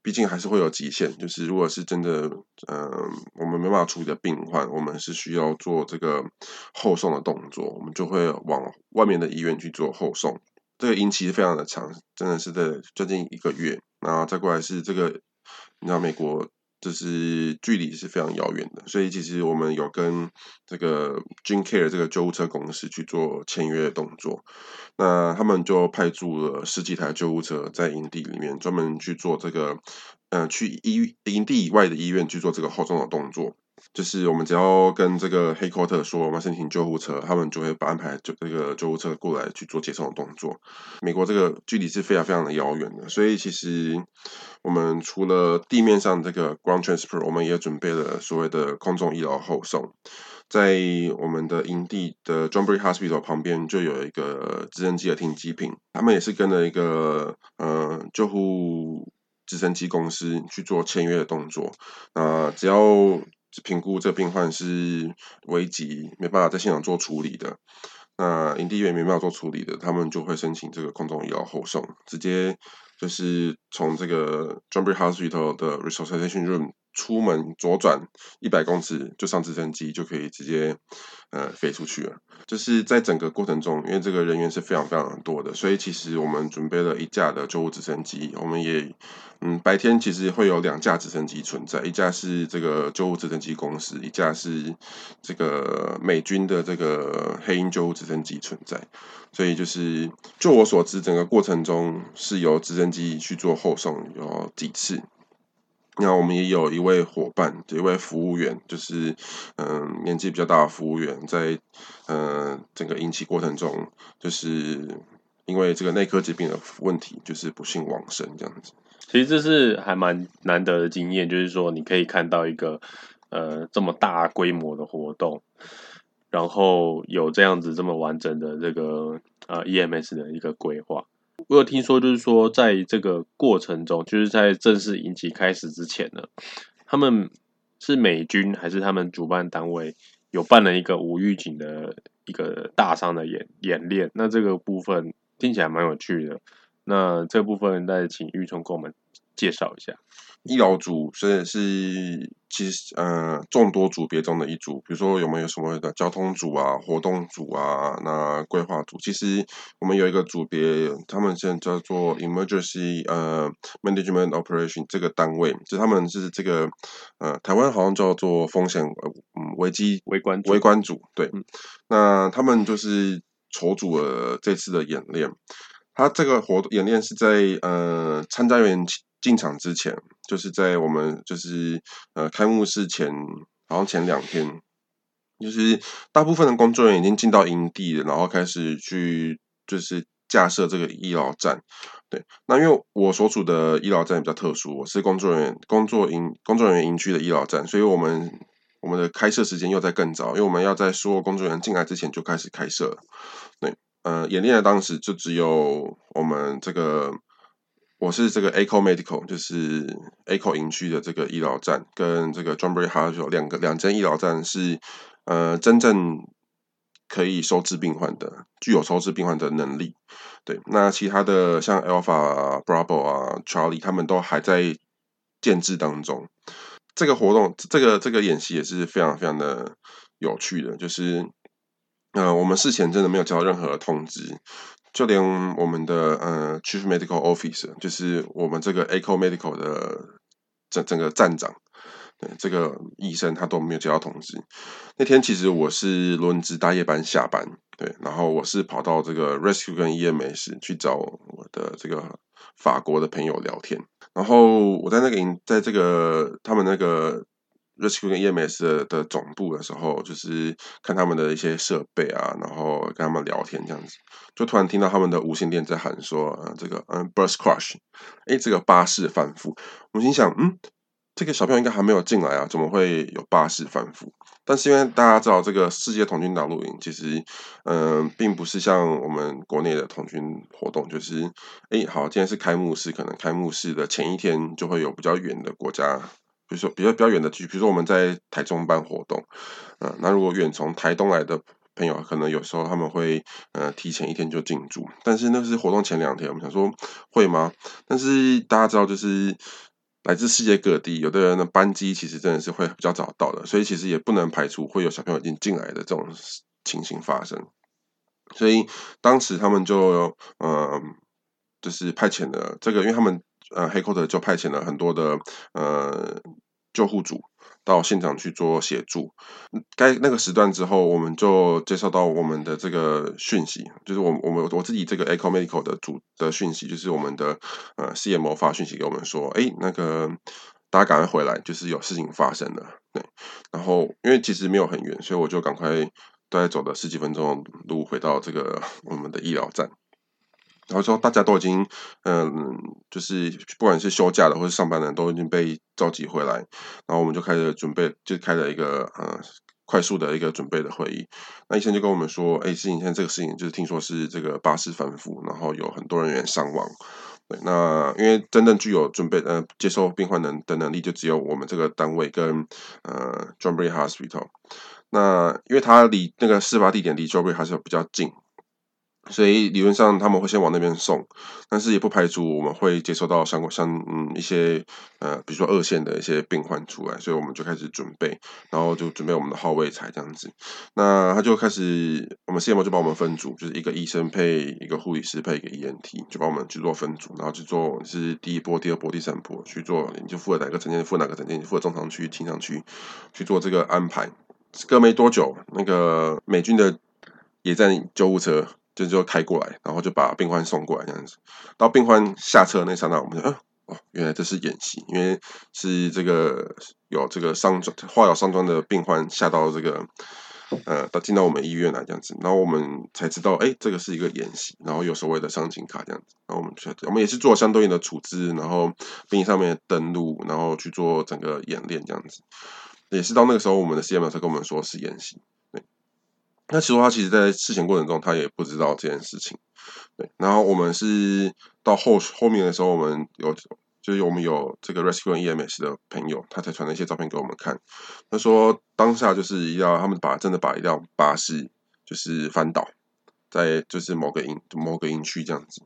毕竟还是会有极限，就是如果是真的，嗯，我们没办法处理的病患，我们是需要做这个后送的动作，我们就会往外面的医院去做后送。这个营期非常的长，真的是在将近一个月。然后再过来是这个，你知道美国。就是距离是非常遥远的，所以其实我们有跟这个 JinCare 这个救护车公司去做签约的动作，那他们就派驻了十几台救护车在营地里面，专门去做这个，呃，去医营地以外的医院去做这个后送的动作。就是我们只要跟这个黑 quarter 说我们申请救护车，他们就会安排就这个救护车过来去做接送的动作。美国这个距离是非常非常的遥远的，所以其实我们除了地面上这个 ground transport，我们也准备了所谓的空中医疗后送。在我们的营地的 John Bray Hospital 旁边就有一个直升机的停机坪，他们也是跟了一个呃救护直升机公司去做签约的动作。那只要评估这病患是危急，没办法在现场做处理的，那营地医院没办法做处理的，他们就会申请这个空中医疗后送，直接就是从这个 j u m b r y Hospital 的 Resuscitation Room 出门左转一百公尺就上直升机就可以直接呃飞出去了。就是在整个过程中，因为这个人员是非常非常多的，所以其实我们准备了一架的救护直升机，我们也。嗯，白天其实会有两架直升机存在，一架是这个救护直升机公司，一架是这个美军的这个黑鹰救护直升机存在。所以就是，就我所知，整个过程中是由直升机去做后送有几次。那我们也有一位伙伴，一位服务员，就是嗯年纪比较大的服务员，在嗯整个引起过程中，就是因为这个内科疾病的问题，就是不幸往生这样子。其实这是还蛮难得的经验，就是说你可以看到一个呃这么大规模的活动，然后有这样子这么完整的这个呃 EMS 的一个规划。我有听说，就是说在这个过程中，就是在正式引起开始之前呢，他们是美军还是他们主办单位有办了一个无预警的一个大伤的演演练？那这个部分听起来蛮有趣的。那这部分再请玉聪跟我们介绍一下。医疗组虽然是其实呃众多组别中的一组，比如说有没有什么的交通组啊、活动组啊、那规划组，其实我们有一个组别，他们现在叫做 Emergency 呃 Management Operation 这个单位，就他们是这个呃台湾好像叫做风险嗯危机围观组围观组，对，嗯那他们就是筹组了这次的演练。他这个活动演练是在呃参加员进场之前，就是在我们就是呃开幕式前，好像前两天，就是大部分的工作人员已经进到营地了，然后开始去就是架设这个医疗站。对，那因为我所处的医疗站比较特殊，我是工作人员工作营工作人员营区的医疗站，所以我们我们的开设时间又在更早，因为我们要在所有工作人员进来之前就开始开设了。对，呃，演练的当时就只有我们这个，我是这个 Eco Medical，就是 Eco 营区的这个医疗站，跟这个 John Bray Hospital 两个两间医疗站是呃真正可以收治病患的，具有收治病患的能力。对，那其他的像 Alpha、Bravo 啊、Charlie，他们都还在建制当中。这个活动，这个这个演习也是非常非常的有趣的，就是。呃，我们事前真的没有接到任何的通知，就连我们的呃 Chief Medical Officer，就是我们这个 Eco Medical 的整整个站长，对这个医生他都没有接到通知。那天其实我是轮值大夜班下班，对，然后我是跑到这个 Rescue 跟 EMS 去找我的这个法国的朋友聊天，然后我在那个，在这个他们那个。Rescue 跟 EMS 的的总部的时候，就是看他们的一些设备啊，然后跟他们聊天这样子，就突然听到他们的无线电在喊说：“呃，这个嗯，burst crash，哎，这个巴士翻覆。”我心想，嗯，这个小朋友应该还没有进来啊，怎么会有巴士翻覆？但是因为大家知道，这个世界童军大陆营其实，嗯，并不是像我们国内的童军活动，就是，哎，好，今天是开幕式，可能开幕式的前一天就会有比较远的国家。比如说比较比较远的区，比如说我们在台中办活动，嗯，那如果远从台东来的朋友，可能有时候他们会呃提前一天就进驻，但是那是活动前两天，我们想说会吗？但是大家知道，就是来自世界各地，有的人的班机其实真的是会比较早到的，所以其实也不能排除会有小朋友已经进来的这种情形发生。所以当时他们就呃就是派遣了这个，因为他们。呃，黑科特就派遣了很多的呃救护组到现场去做协助。该那个时段之后，我们就接收到我们的这个讯息，就是我我们我自己这个 Echo Medical 的组的讯息，就是我们的呃 CMO 发讯息给我们说，哎，那个大家赶快回来，就是有事情发生了。对，然后因为其实没有很远，所以我就赶快大概走了十几分钟路回到这个 我们的医疗站。然后说大家都已经，嗯，就是不管是休假的或是上班的都已经被召集回来，然后我们就开始准备，就开了一个呃快速的一个准备的会议。那医生就跟我们说，哎，事情现在这个事情就是听说是这个巴士翻覆，然后有很多人员伤亡。对，那因为真正具有准备呃接收病患能的能力，就只有我们这个单位跟呃 John Bray Hospital。那因为它离那个事发地点离 John Bray 还是比较近。所以理论上他们会先往那边送，但是也不排除我们会接收到相关像嗯一些呃比如说二线的一些病患出来，所以我们就开始准备，然后就准备我们的号位才这样子。那他就开始，我们 CMO 就把我们分组，就是一个医生配一个护理师配一个 ENT，就把我们去做分组，然后去做是第一波、第二波、第三波去做，你就负责哪个层间，负责哪个层间，负责中长区、轻长区去做这个安排。隔没多久，那个美军的野战救护车。就就开过来，然后就把病患送过来这样子。到病患下车那刹那，我们说，哦，原来这是演习，因为是这个有这个伤状、化疗伤状的病患下到这个呃，到进到我们医院来这样子。然后我们才知道，哎，这个是一个演习，然后有所谓的伤情卡这样子。然后我们去我们也是做相对应的处置，然后病上面登录，然后去做整个演练这样子。也是到那个时候，我们的 CM 才跟我们说是演习。那其实他其实，在事前过程中，他也不知道这件事情。对，然后我们是到后后面的时候，我们有就是我们有这个 rescue EMS 的朋友，他才传了一些照片给我们看。他说当下就是要他们把真的把一辆巴士就是翻倒在就是某个营某个营区这样子。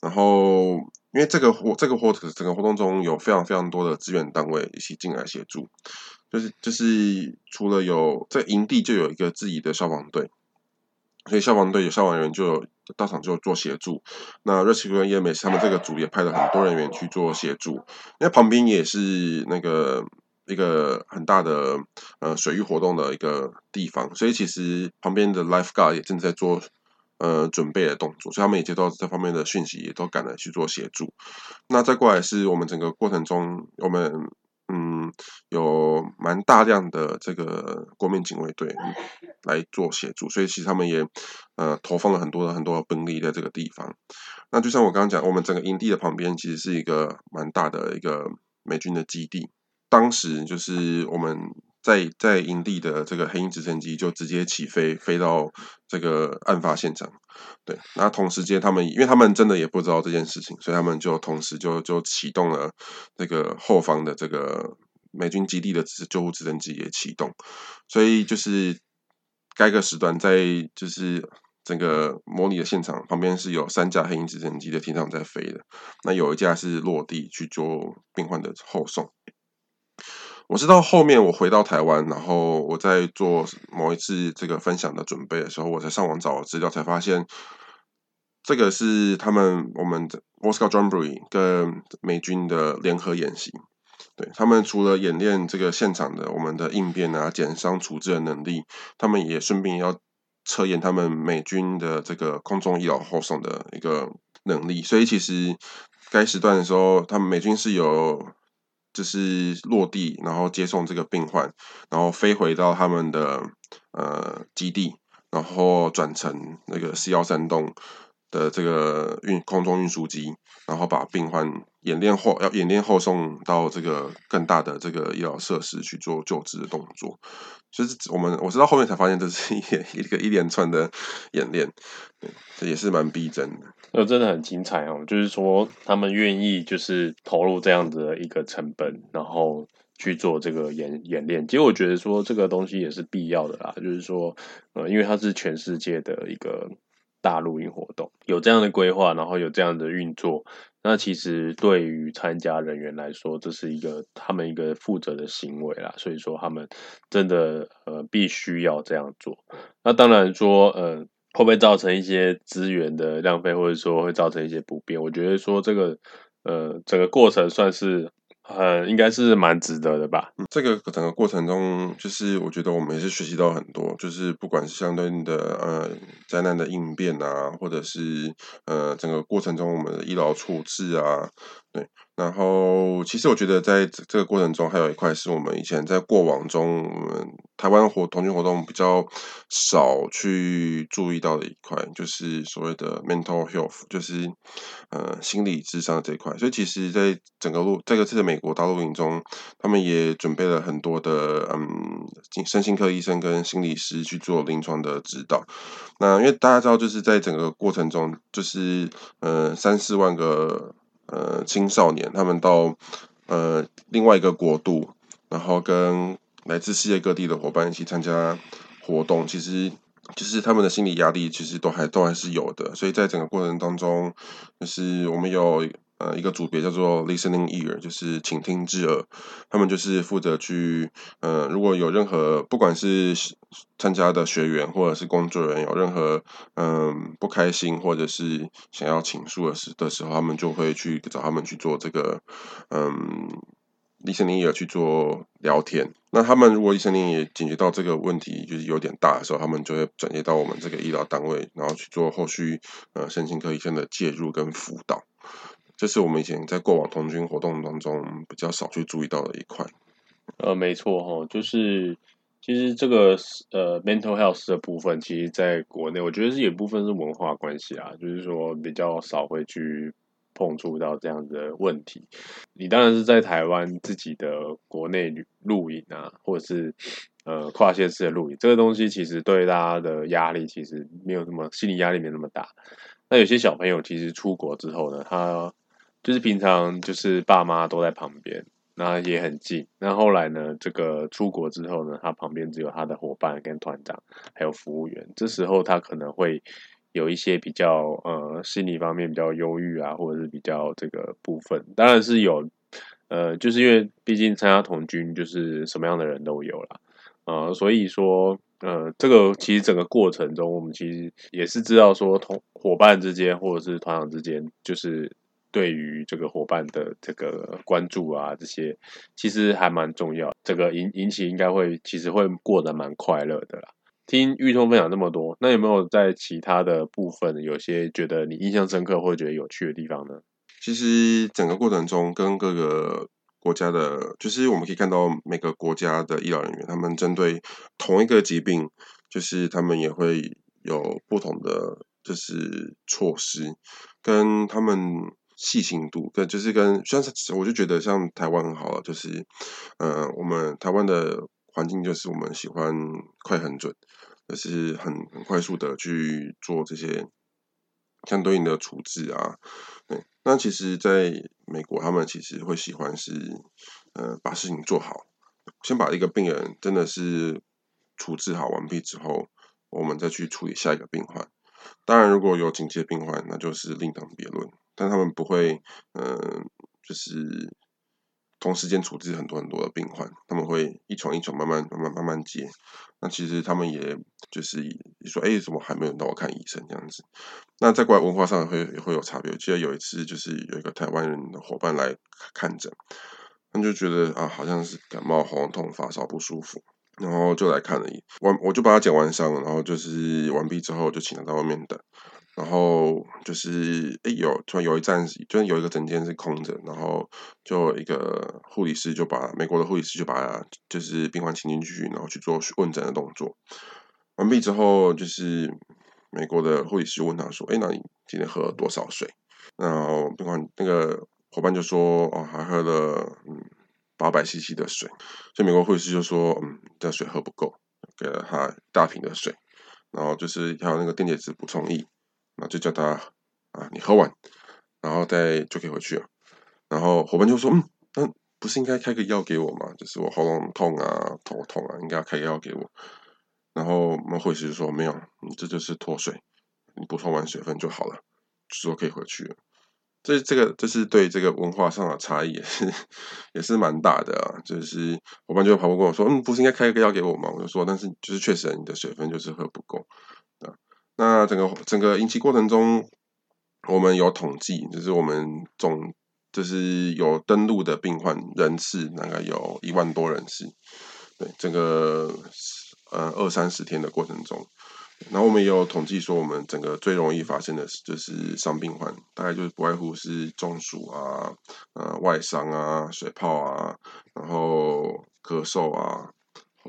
然后因为这个活这个活整个活动中有非常非常多的资源单位一起进来协助，就是就是除了有在营地就有一个自己的消防队，所以消防队有消防员就到场就做协助。那 Rescue 跟 EMS 他们这个组也派了很多人员去做协助，因为旁边也是那个。一个很大的呃水域活动的一个地方，所以其实旁边的 lifeguard 也正在做呃准备的动作，所以他们也接到这方面的讯息，也都赶来去做协助。那再过来是我们整个过程中，我们嗯有蛮大量的这个国民警卫队 来做协助，所以其实他们也呃投放了很多的很多的兵力在这个地方。那就像我刚刚讲，我们整个营地的旁边其实是一个蛮大的一个美军的基地。当时就是我们在在营地的这个黑鹰直升机就直接起飞，飞到这个案发现场。对，那同时间他们，因为他们真的也不知道这件事情，所以他们就同时就就启动了这个后方的这个美军基地的救护直升机也启动，所以就是该个时段在就是整个模拟的现场旁边是有三架黑鹰直升机的天上在飞的，那有一架是落地去做病患的后送。我是到后面我回到台湾，然后我在做某一次这个分享的准备的时候，我才上网找资料，才发现这个是他们我们 Moscow Jamboree 跟美军的联合演习。对他们除了演练这个现场的我们的应变啊、减伤处置的能力，他们也顺便要测验他们美军的这个空中医疗后送的一个能力。所以其实该时段的时候，他们美军是有。就是落地，然后接送这个病患，然后飞回到他们的呃基地，然后转乘那个 C 幺三栋的这个运空中运输机，然后把病患演练后要演练后送到这个更大的这个医疗设施去做救治的动作。就是我们我知道后面才发现这是一一个一连串的演练，这也是蛮逼真的。那真的很精彩哦，就是说他们愿意就是投入这样子的一个成本，然后去做这个演演练。其实我觉得说这个东西也是必要的啦，就是说，呃，因为它是全世界的一个大露营活动，有这样的规划，然后有这样的运作，那其实对于参加人员来说，这是一个他们一个负责的行为啦。所以说他们真的呃必须要这样做。那当然说，呃。会不会造成一些资源的浪费，或者说会造成一些不便？我觉得说这个，呃，整个过程算是，呃，应该是蛮值得的吧。这个整个过程中，就是我觉得我们也是学习到很多，就是不管是相对应的呃灾难的应变啊，或者是呃整个过程中我们的医疗处置啊，对。然后，其实我觉得在这个过程中，还有一块是我们以前在过往中，我们台湾活同居活动比较少去注意到的一块，就是所谓的 mental health，就是呃心理智商这一块。所以，其实在整个路这个次的美国大陆营中，他们也准备了很多的嗯身心科医生跟心理师去做临床的指导。那因为大家知道，就是在整个过程中，就是呃三四万个。呃，青少年他们到呃另外一个国度，然后跟来自世界各地的伙伴一起参加活动，其实就是他们的心理压力其实都还都还是有的。所以在整个过程当中，就是我们有。呃，一个组别叫做 listening ear，就是倾听之耳。他们就是负责去，呃，如果有任何不管是参加的学员或者是工作人员有任何嗯不开心或者是想要倾诉的时的时候，他们就会去找他们去做这个嗯 listening ear 去做聊天。那他们如果 listening 也解决到这个问题就是有点大的时候，他们就会转接到我们这个医疗单位，然后去做后续呃身心科医生的介入跟辅导。这是我们以前在过往童军活动当中比较少去注意到的一块。呃，没错哈，就是其实这个呃 mental health 的部分，其实在国内我觉得是有部分是文化关系啊，就是说比较少会去碰触到这样的问题。你当然是在台湾自己的国内录影啊，或者是呃跨县市的录影，这个东西其实对大家的压力其实没有那么心理压力没那么大。那有些小朋友其实出国之后呢，他就是平常就是爸妈都在旁边，那也很近。那后来呢，这个出国之后呢，他旁边只有他的伙伴跟团长，还有服务员。这时候他可能会有一些比较呃心理方面比较忧郁啊，或者是比较这个部分，当然是有，呃，就是因为毕竟参加童军就是什么样的人都有啦，呃，所以说呃这个其实整个过程中，我们其实也是知道说同伙伴之间或者是团长之间，就是对于这个伙伴的这个关注啊这些，其实还蛮重要，这个引引起应该会其实会过得蛮快乐的啦。听玉通分享那么多，那有没有在其他的部分有些觉得你印象深刻或者觉得有趣的地方呢？其实整个过程中跟各个国家的，就是我们可以看到每个国家的医疗人员，他们针对同一个疾病，就是他们也会有不同的就是措施，跟他们细心度，跟就是跟像是我就觉得像台湾很好，就是呃我们台湾的环境就是我们喜欢快很准。就是很很快速的去做这些相对应的处置啊，对，那其实在美国，他们其实会喜欢是，呃，把事情做好，先把一个病人真的是处置好完毕之后，我们再去处理下一个病患。当然，如果有紧急病患，那就是另当别论，但他们不会，嗯，就是。同时间处置很多很多的病患，他们会一床一床慢慢慢慢慢慢接。那其实他们也就是说，哎，怎么还没有到我看医生这样子？那在国外文化上会也会有差别。我记得有一次就是有一个台湾人的伙伴来看诊，他就觉得啊，好像是感冒、喉咙痛、发烧不舒服，然后就来看了一完，我就把他剪完伤，然后就是完毕之后就请他在外面等。然后就是哎，有突然有一站，就是有一个诊间是空着，然后就一个护理师就把美国的护理师就把就是病患请进去，然后去做问诊的动作。完毕之后，就是美国的护理师就问他说：“哎，那你今天喝了多少水？”然后病患那个伙伴就说：“哦，还喝了嗯八百 CC 的水。”所以美国护理师就说：“嗯，这水喝不够，给了他大瓶的水，然后就是还有那个电解质补充液。”那就叫他啊，你喝完，然后再就可以回去了。然后伙伴就说：“嗯，那不是应该开个药给我吗？就是我喉咙痛啊、头痛啊，应该要开个药给我。”然后我们护士就说：“没有，你这就是脱水，你补充完水分就好了，就说可以回去了。”这这个这是对这个文化上的差异 也是也是蛮大的啊。就是伙伴就跑过跟我说：“嗯，不是应该开个药给我吗？”我就说：“但是就是确实你的水分就是喝不够啊。”那整个整个引起过程中，我们有统计，就是我们总就是有登录的病患人次，大概有一万多人次。对，整个呃二三十天的过程中，然后我们也有统计说，我们整个最容易发生的就是伤病患，大概就是不外乎是中暑啊、呃外伤啊、水泡啊，然后咳嗽啊、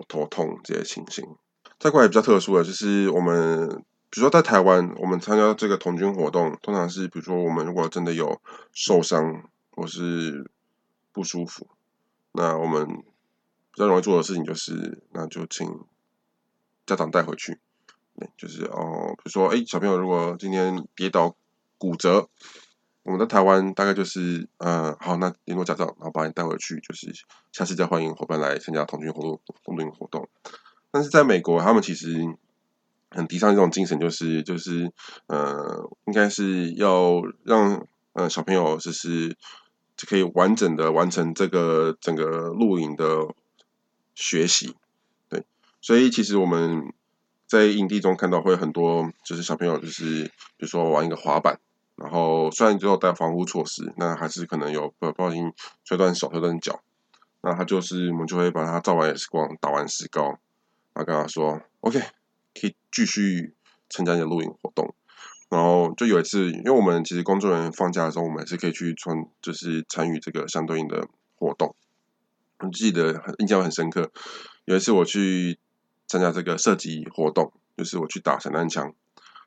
头痛这些情形。再过来比较特殊的，就是我们。比如说在台湾，我们参加这个童军活动，通常是比如说我们如果真的有受伤或是不舒服，那我们比较容易做的事情就是，那就请家长带回去。就是哦，比如说哎，小朋友如果今天跌倒骨折，我们在台湾大概就是呃，好，那联络家长，然后把你带回去，就是下次再欢迎伙伴来参加童军活动、童军活动。但是在美国，他们其实。很提倡一种精神，就是就是呃，应该是要让呃小朋友就是就可以完整的完成这个整个露营的学习，对，所以其实我们在营地中看到会很多，就是小朋友就是比如说玩一个滑板，然后虽然只有带防护措施，那还是可能有不小心摔断手、摔断脚，那他就是我们就会把他照完 X 光、打完石膏，然后跟他说 OK。可以继续参加你的露营活动，然后就有一次，因为我们其实工作人员放假的时候，我们也是可以去参，就是参与这个相对应的活动。我记得很印象很深刻，有一次我去参加这个射击活动，就是我去打散弹枪，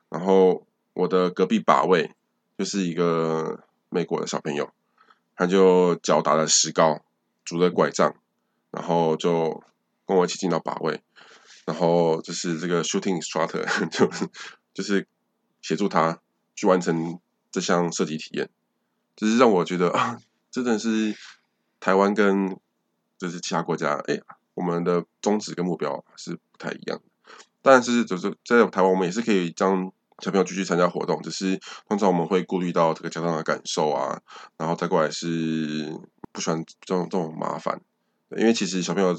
然后我的隔壁把位就是一个美国的小朋友，他就脚打了石膏，拄着拐杖，然后就跟我一起进到把位。然后就是这个 shooting instructor 就就是协助他去完成这项射击体验，就是让我觉得啊，真的是台湾跟就是其他国家，哎，我们的宗旨跟目标是不太一样的。但是就是在台湾，我们也是可以将小朋友继续参加活动，只是通常我们会顾虑到这个家长的感受啊，然后再过来是不喜欢这种这种麻烦，因为其实小朋友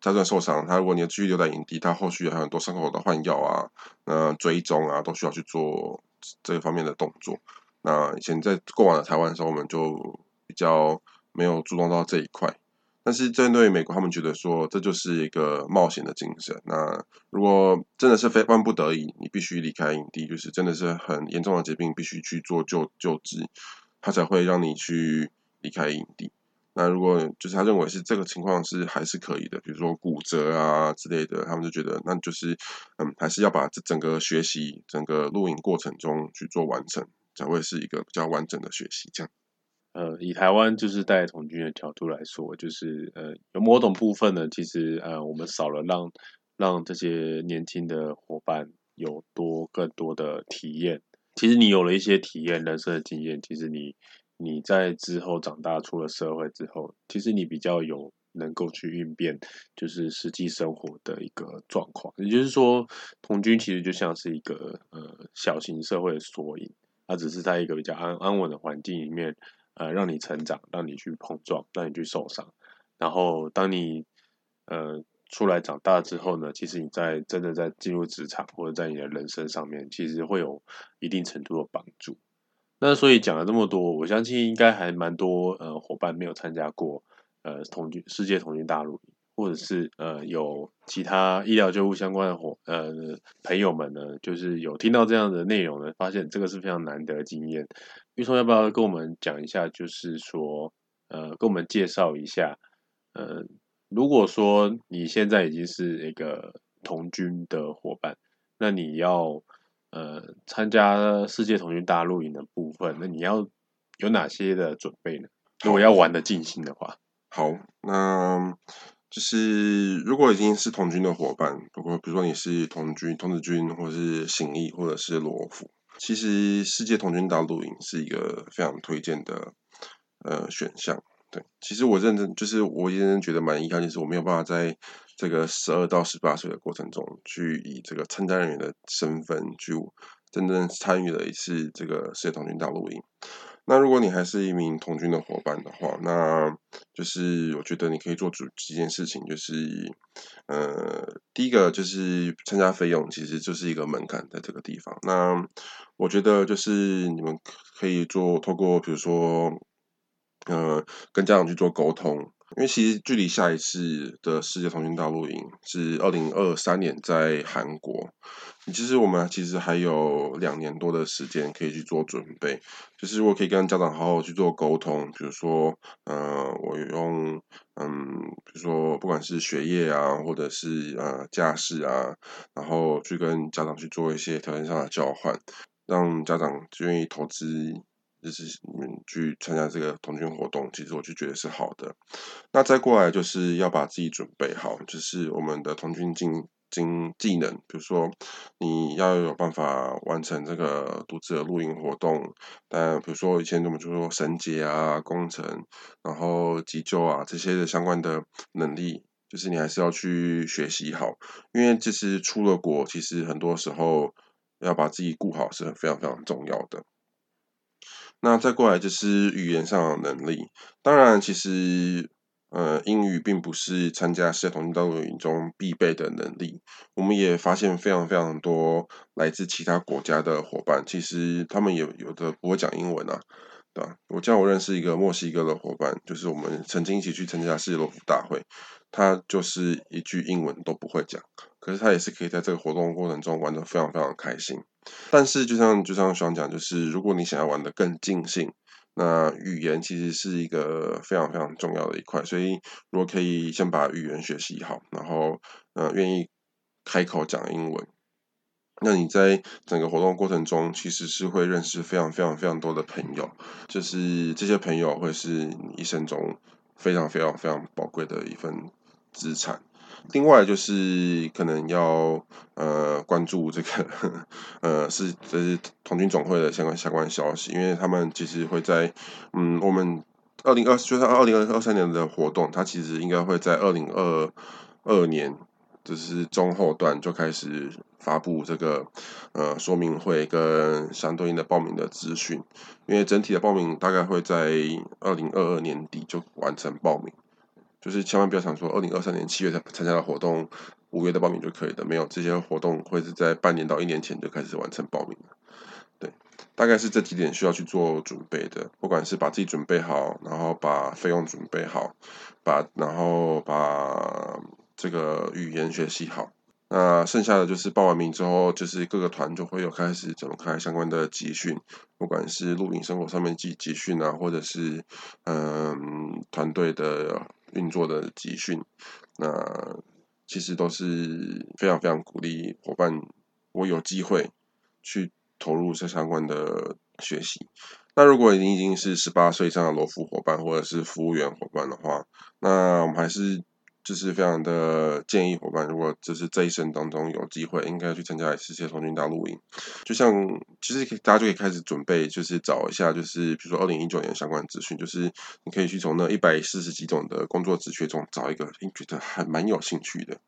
家段受伤，他如果你要继续留在营地，他后续还有很多伤口的换药啊、呃追踪啊，都需要去做这方面的动作。那以前在过往的台湾的时候，我们就比较没有注重到这一块。但是针对美国，他们觉得说这就是一个冒险的精神。那如果真的是非万不得已，你必须离开营地，就是真的是很严重的疾病，必须去做救救治，他才会让你去离开营地。那如果就是他认为是这个情况是还是可以的，比如说骨折啊之类的，他们就觉得那就是嗯，还是要把这整个学习整个录影过程中去做完成，才会是一个比较完整的学习这样。呃，以台湾就是带童军的角度来说，就是呃，有某种部分呢，其实呃，我们少了让让这些年轻的伙伴有多更多的体验。其实你有了一些体验、人生的经验，其实你你在之后长大出了社会之后，其实你比较有能够去应变，就是实际生活的一个状况。也就是说，童军其实就像是一个呃小型社会的缩影，它只是在一个比较安安稳的环境里面。呃，让你成长，让你去碰撞，让你去受伤，然后当你呃出来长大之后呢，其实你在真的在进入职场或者在你的人生上面，其实会有一定程度的帮助。那所以讲了这么多，我相信应该还蛮多呃伙伴没有参加过呃同军世界同军大陆，或者是呃有其他医疗救护相关的伙呃朋友们呢，就是有听到这样的内容呢，发现这个是非常难得的经验。玉松要不要跟我们讲一下？就是说，呃，跟我们介绍一下，呃，如果说你现在已经是一个童军的伙伴，那你要呃参加世界童军大陆营的部分，那你要有哪些的准备呢？如果要玩的尽兴的话，好，那就是如果已经是童军的伙伴，不过比如说你是童军、童子军，或者是行义，或者是罗浮。其实世界童军大陆营是一个非常推荐的呃选项，对。其实我认真就是我认真觉得蛮遗憾，就是我没有办法在这个十二到十八岁的过程中，去以这个参加人员的身份去真正参与了一次这个世界童军大陆营。那如果你还是一名童军的伙伴的话，那就是我觉得你可以做主几件事情，就是呃，第一个就是参加费用其实就是一个门槛在这个地方。那我觉得就是你们可以做透过比如说呃跟家长去做沟通，因为其实距离下一次的世界童军大陆营是二零二三年在韩国。其实我们其实还有两年多的时间可以去做准备，就是我可以跟家长好好去做沟通，比如说，呃，我用，嗯，比如说不管是学业啊，或者是呃家事啊，然后去跟家长去做一些条件上的交换，让家长愿意投资，就是你们去参加这个童军活动，其实我就觉得是好的。那再过来就是要把自己准备好，就是我们的童军进。经技能，比如说你要有办法完成这个独自的露营活动，但比如说以前我们就说绳结啊、工程，然后急救啊这些的相关的能力，就是你还是要去学习好，因为这是出了国，其实很多时候要把自己顾好是很非常非常重要的。那再过来就是语言上的能力，当然其实。呃，英语并不是参加世界同军大陆营中必备的能力。我们也发现非常非常多来自其他国家的伙伴，其实他们也有的不会讲英文啊，对吧？我叫我认识一个墨西哥的伙伴，就是我们曾经一起去参加世界罗浮大会，他就是一句英文都不会讲，可是他也是可以在这个活动过程中玩得非常非常开心。但是就像就像双讲，就是如果你想要玩得更尽兴。那语言其实是一个非常非常重要的一块，所以如果可以先把语言学习好，然后呃愿意开口讲英文，那你在整个活动过程中其实是会认识非常非常非常多的朋友，就是这些朋友会是你一生中非常非常非常宝贵的一份资产。另外就是可能要呃关注这个 呃是这是童军总会的相关相关消息，因为他们其实会在嗯我们二零二就是二零二二三年的活动，它其实应该会在二零二二年就是中后段就开始发布这个呃说明会跟相对应的报名的资讯，因为整体的报名大概会在二零二二年底就完成报名，就是千万不要想说二零二三年七月才参加的活动，五月的报名就可以的，没有这些活动会是在半年到一年前就开始完成报名对，大概是这几点需要去做准备的，不管是把自己准备好，然后把费用准备好，把然后把这个语言学习好。那剩下的就是报完名之后，就是各个团就会有开始展开相关的集训，不管是露营生活上面集集训啊，或者是嗯团队的运作的集训，那其实都是非常非常鼓励伙伴，我有机会去投入这相关的学习。那如果你已经是十八岁以上的罗夫伙伴或者是服务员伙伴的话，那我们还是。就是非常的建议伙伴，如果就是这一生当中有机会，应该去参加世界童军大露营。就像其实大家就可以开始准备，就是找一下，就是比如说二零一九年相关资讯，就是你可以去从那一百四十几种的工作职缺中找一个你觉得还蛮有兴趣的。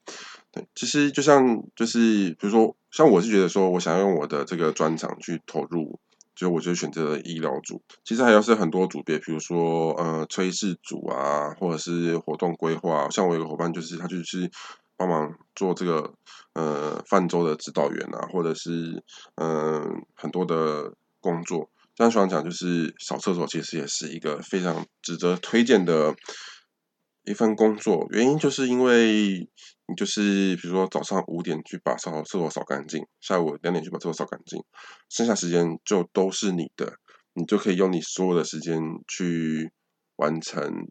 对，其实就像就是比如说，像我是觉得说我想要用我的这个专长去投入。就我就选择医疗组，其实还有是很多组别，比如说呃炊事组啊，或者是活动规划。像我有个伙伴，就是他就是帮忙做这个呃泛舟的指导员啊，或者是嗯很多的工作。这样想讲，就是扫厕所其实也是一个非常值得推荐的。一份工作，原因就是因为你就是比如说早上五点去把扫厕所扫干净，下午两点去把厕所扫干净，剩下时间就都是你的，你就可以用你所有的时间去完成，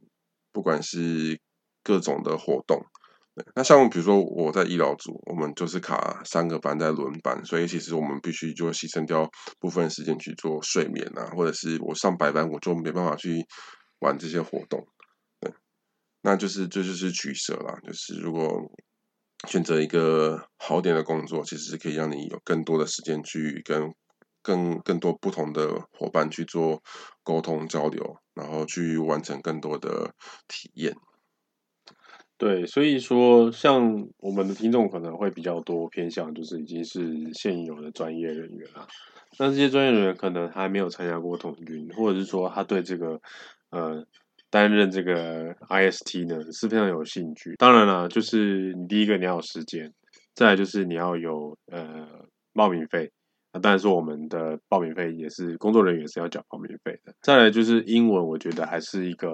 不管是各种的活动。那像比如说我在医疗组，我们就是卡三个班在轮班，所以其实我们必须就牺牲掉部分时间去做睡眠啊，或者是我上白班我就没办法去玩这些活动。那就是这就是取舍啦，就是如果选择一个好点的工作，其实是可以让你有更多的时间去跟更更多不同的伙伴去做沟通交流，然后去完成更多的体验。对，所以说像我们的听众可能会比较多偏向，就是已经是现有的专业人员啊。那这些专业人员可能还没有参加过统军，或者是说他对这个呃。担任这个 IST 呢是非常有兴趣。当然了，就是你第一个你要有时间，再来就是你要有呃报名费。那当然说我们的报名费也是工作人员是要缴报名费的。再来就是英文，我觉得还是一个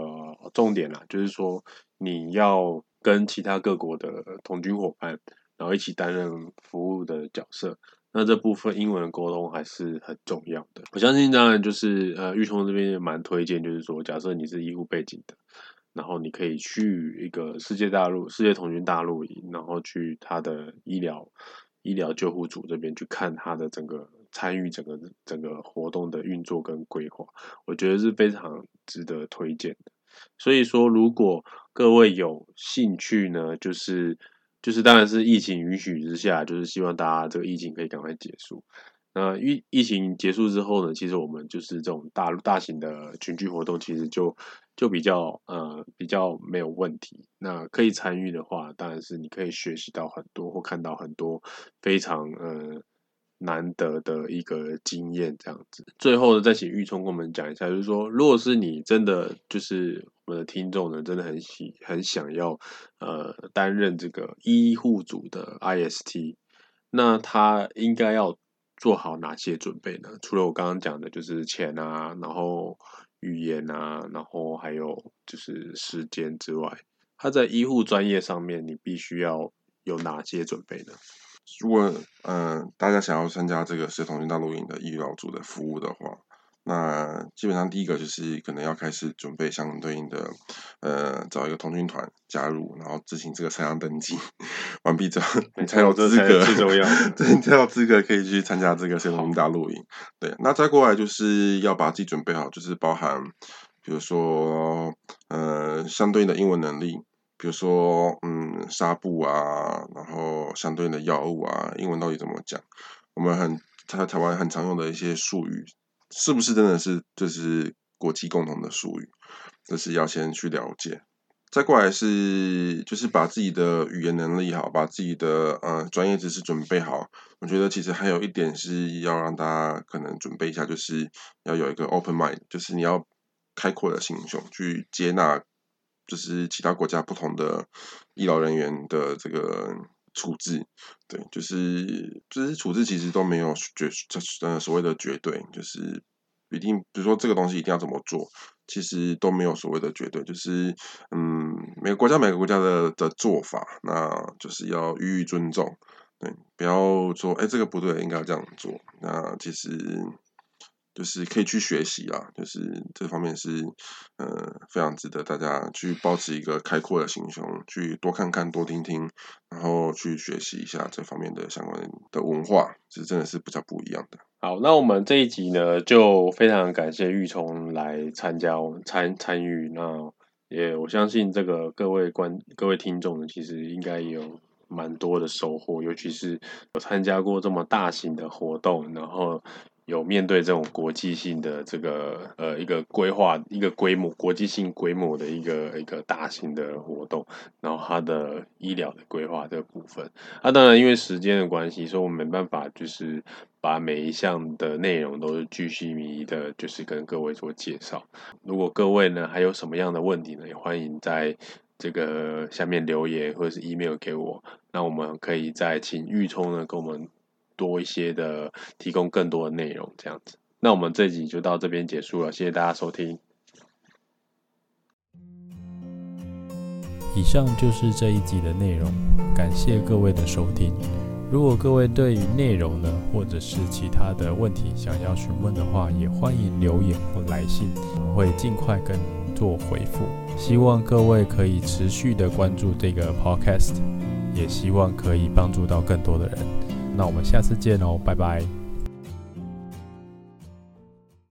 重点啦，就是说你要跟其他各国的同军伙伴，然后一起担任服务的角色。那这部分英文的沟通还是很重要的。我相信，当然就是呃，玉聪这边也蛮推荐，就是说，假设你是医护背景的，然后你可以去一个世界大陆、世界童军大陆，然后去他的医疗、医疗救护组这边去看他的整个参与整个整个活动的运作跟规划，我觉得是非常值得推荐的。所以说，如果各位有兴趣呢，就是。就是当然是疫情允许之下，就是希望大家这个疫情可以赶快结束。那疫疫情结束之后呢，其实我们就是这种大大型的群聚活动，其实就就比较呃比较没有问题。那可以参与的话，当然是你可以学习到很多或看到很多非常呃。难得的一个经验，这样子。最后呢，再请玉聪跟我们讲一下，就是说，如果是你真的就是我们的听众呢，真的很喜很想要呃担任这个医护组的 IST，那他应该要做好哪些准备呢？除了我刚刚讲的，就是钱啊，然后语言啊，然后还有就是时间之外，他在医护专业上面，你必须要有哪些准备呢？如果嗯大家想要参加这个是同军大陆营的医疗组的服务的话，那基本上第一个就是可能要开始准备相对应的呃找一个同军团加入，然后执行这个参加登记完毕之后，你才有资格，最重要，对，你才有资格可以去参加这个是同军大陆营。对，那再过来就是要把自己准备好，就是包含比如说呃相对应的英文能力。比如说，嗯，纱布啊，然后相对应的药物啊，英文到底怎么讲？我们很在台湾很常用的一些术语，是不是真的是就是国际共同的术语？这是要先去了解。再过来是就是把自己的语言能力好，把自己的呃专业知识准备好。我觉得其实还有一点是要让大家可能准备一下，就是要有一个 open mind，就是你要开阔的心胸去接纳，就是其他国家不同的医疗人员的这个处置。对，就是就是处置其实都没有绝呃所谓的绝对，就是一定比如说这个东西一定要怎么做。其实都没有所谓的绝对，就是嗯，每个国家每个国家的的做法，那就是要予以尊重，对，不要说哎这个不对，应该要这样做。那其实就是可以去学习啦，就是这方面是呃非常值得大家去保持一个开阔的心胸，去多看看多听听，然后去学习一下这方面的相关的文化，其实真的是比较不一样的。好，那我们这一集呢，就非常感谢玉聪来参加参参与。那也我相信这个各位观各位听众呢，其实应该也有蛮多的收获，尤其是有参加过这么大型的活动，然后。有面对这种国际性的这个呃一个规划一个规模国际性规模的一个一个大型的活动，然后它的医疗的规划这个部分，那当然因为时间的关系，所以我们没办法就是把每一项的内容都是巨细靡的，就是跟各位做介绍。如果各位呢还有什么样的问题呢，也欢迎在这个下面留言或者是 email 给我，那我们可以再请玉聪呢跟我们。多一些的提供更多的内容，这样子。那我们这集就到这边结束了，谢谢大家收听。以上就是这一集的内容，感谢各位的收听。如果各位对于内容呢，或者是其他的问题想要询问的话，也欢迎留言或来信，我们会尽快跟您做回复。希望各位可以持续的关注这个 podcast，也希望可以帮助到更多的人。那我们下次见哦，拜拜。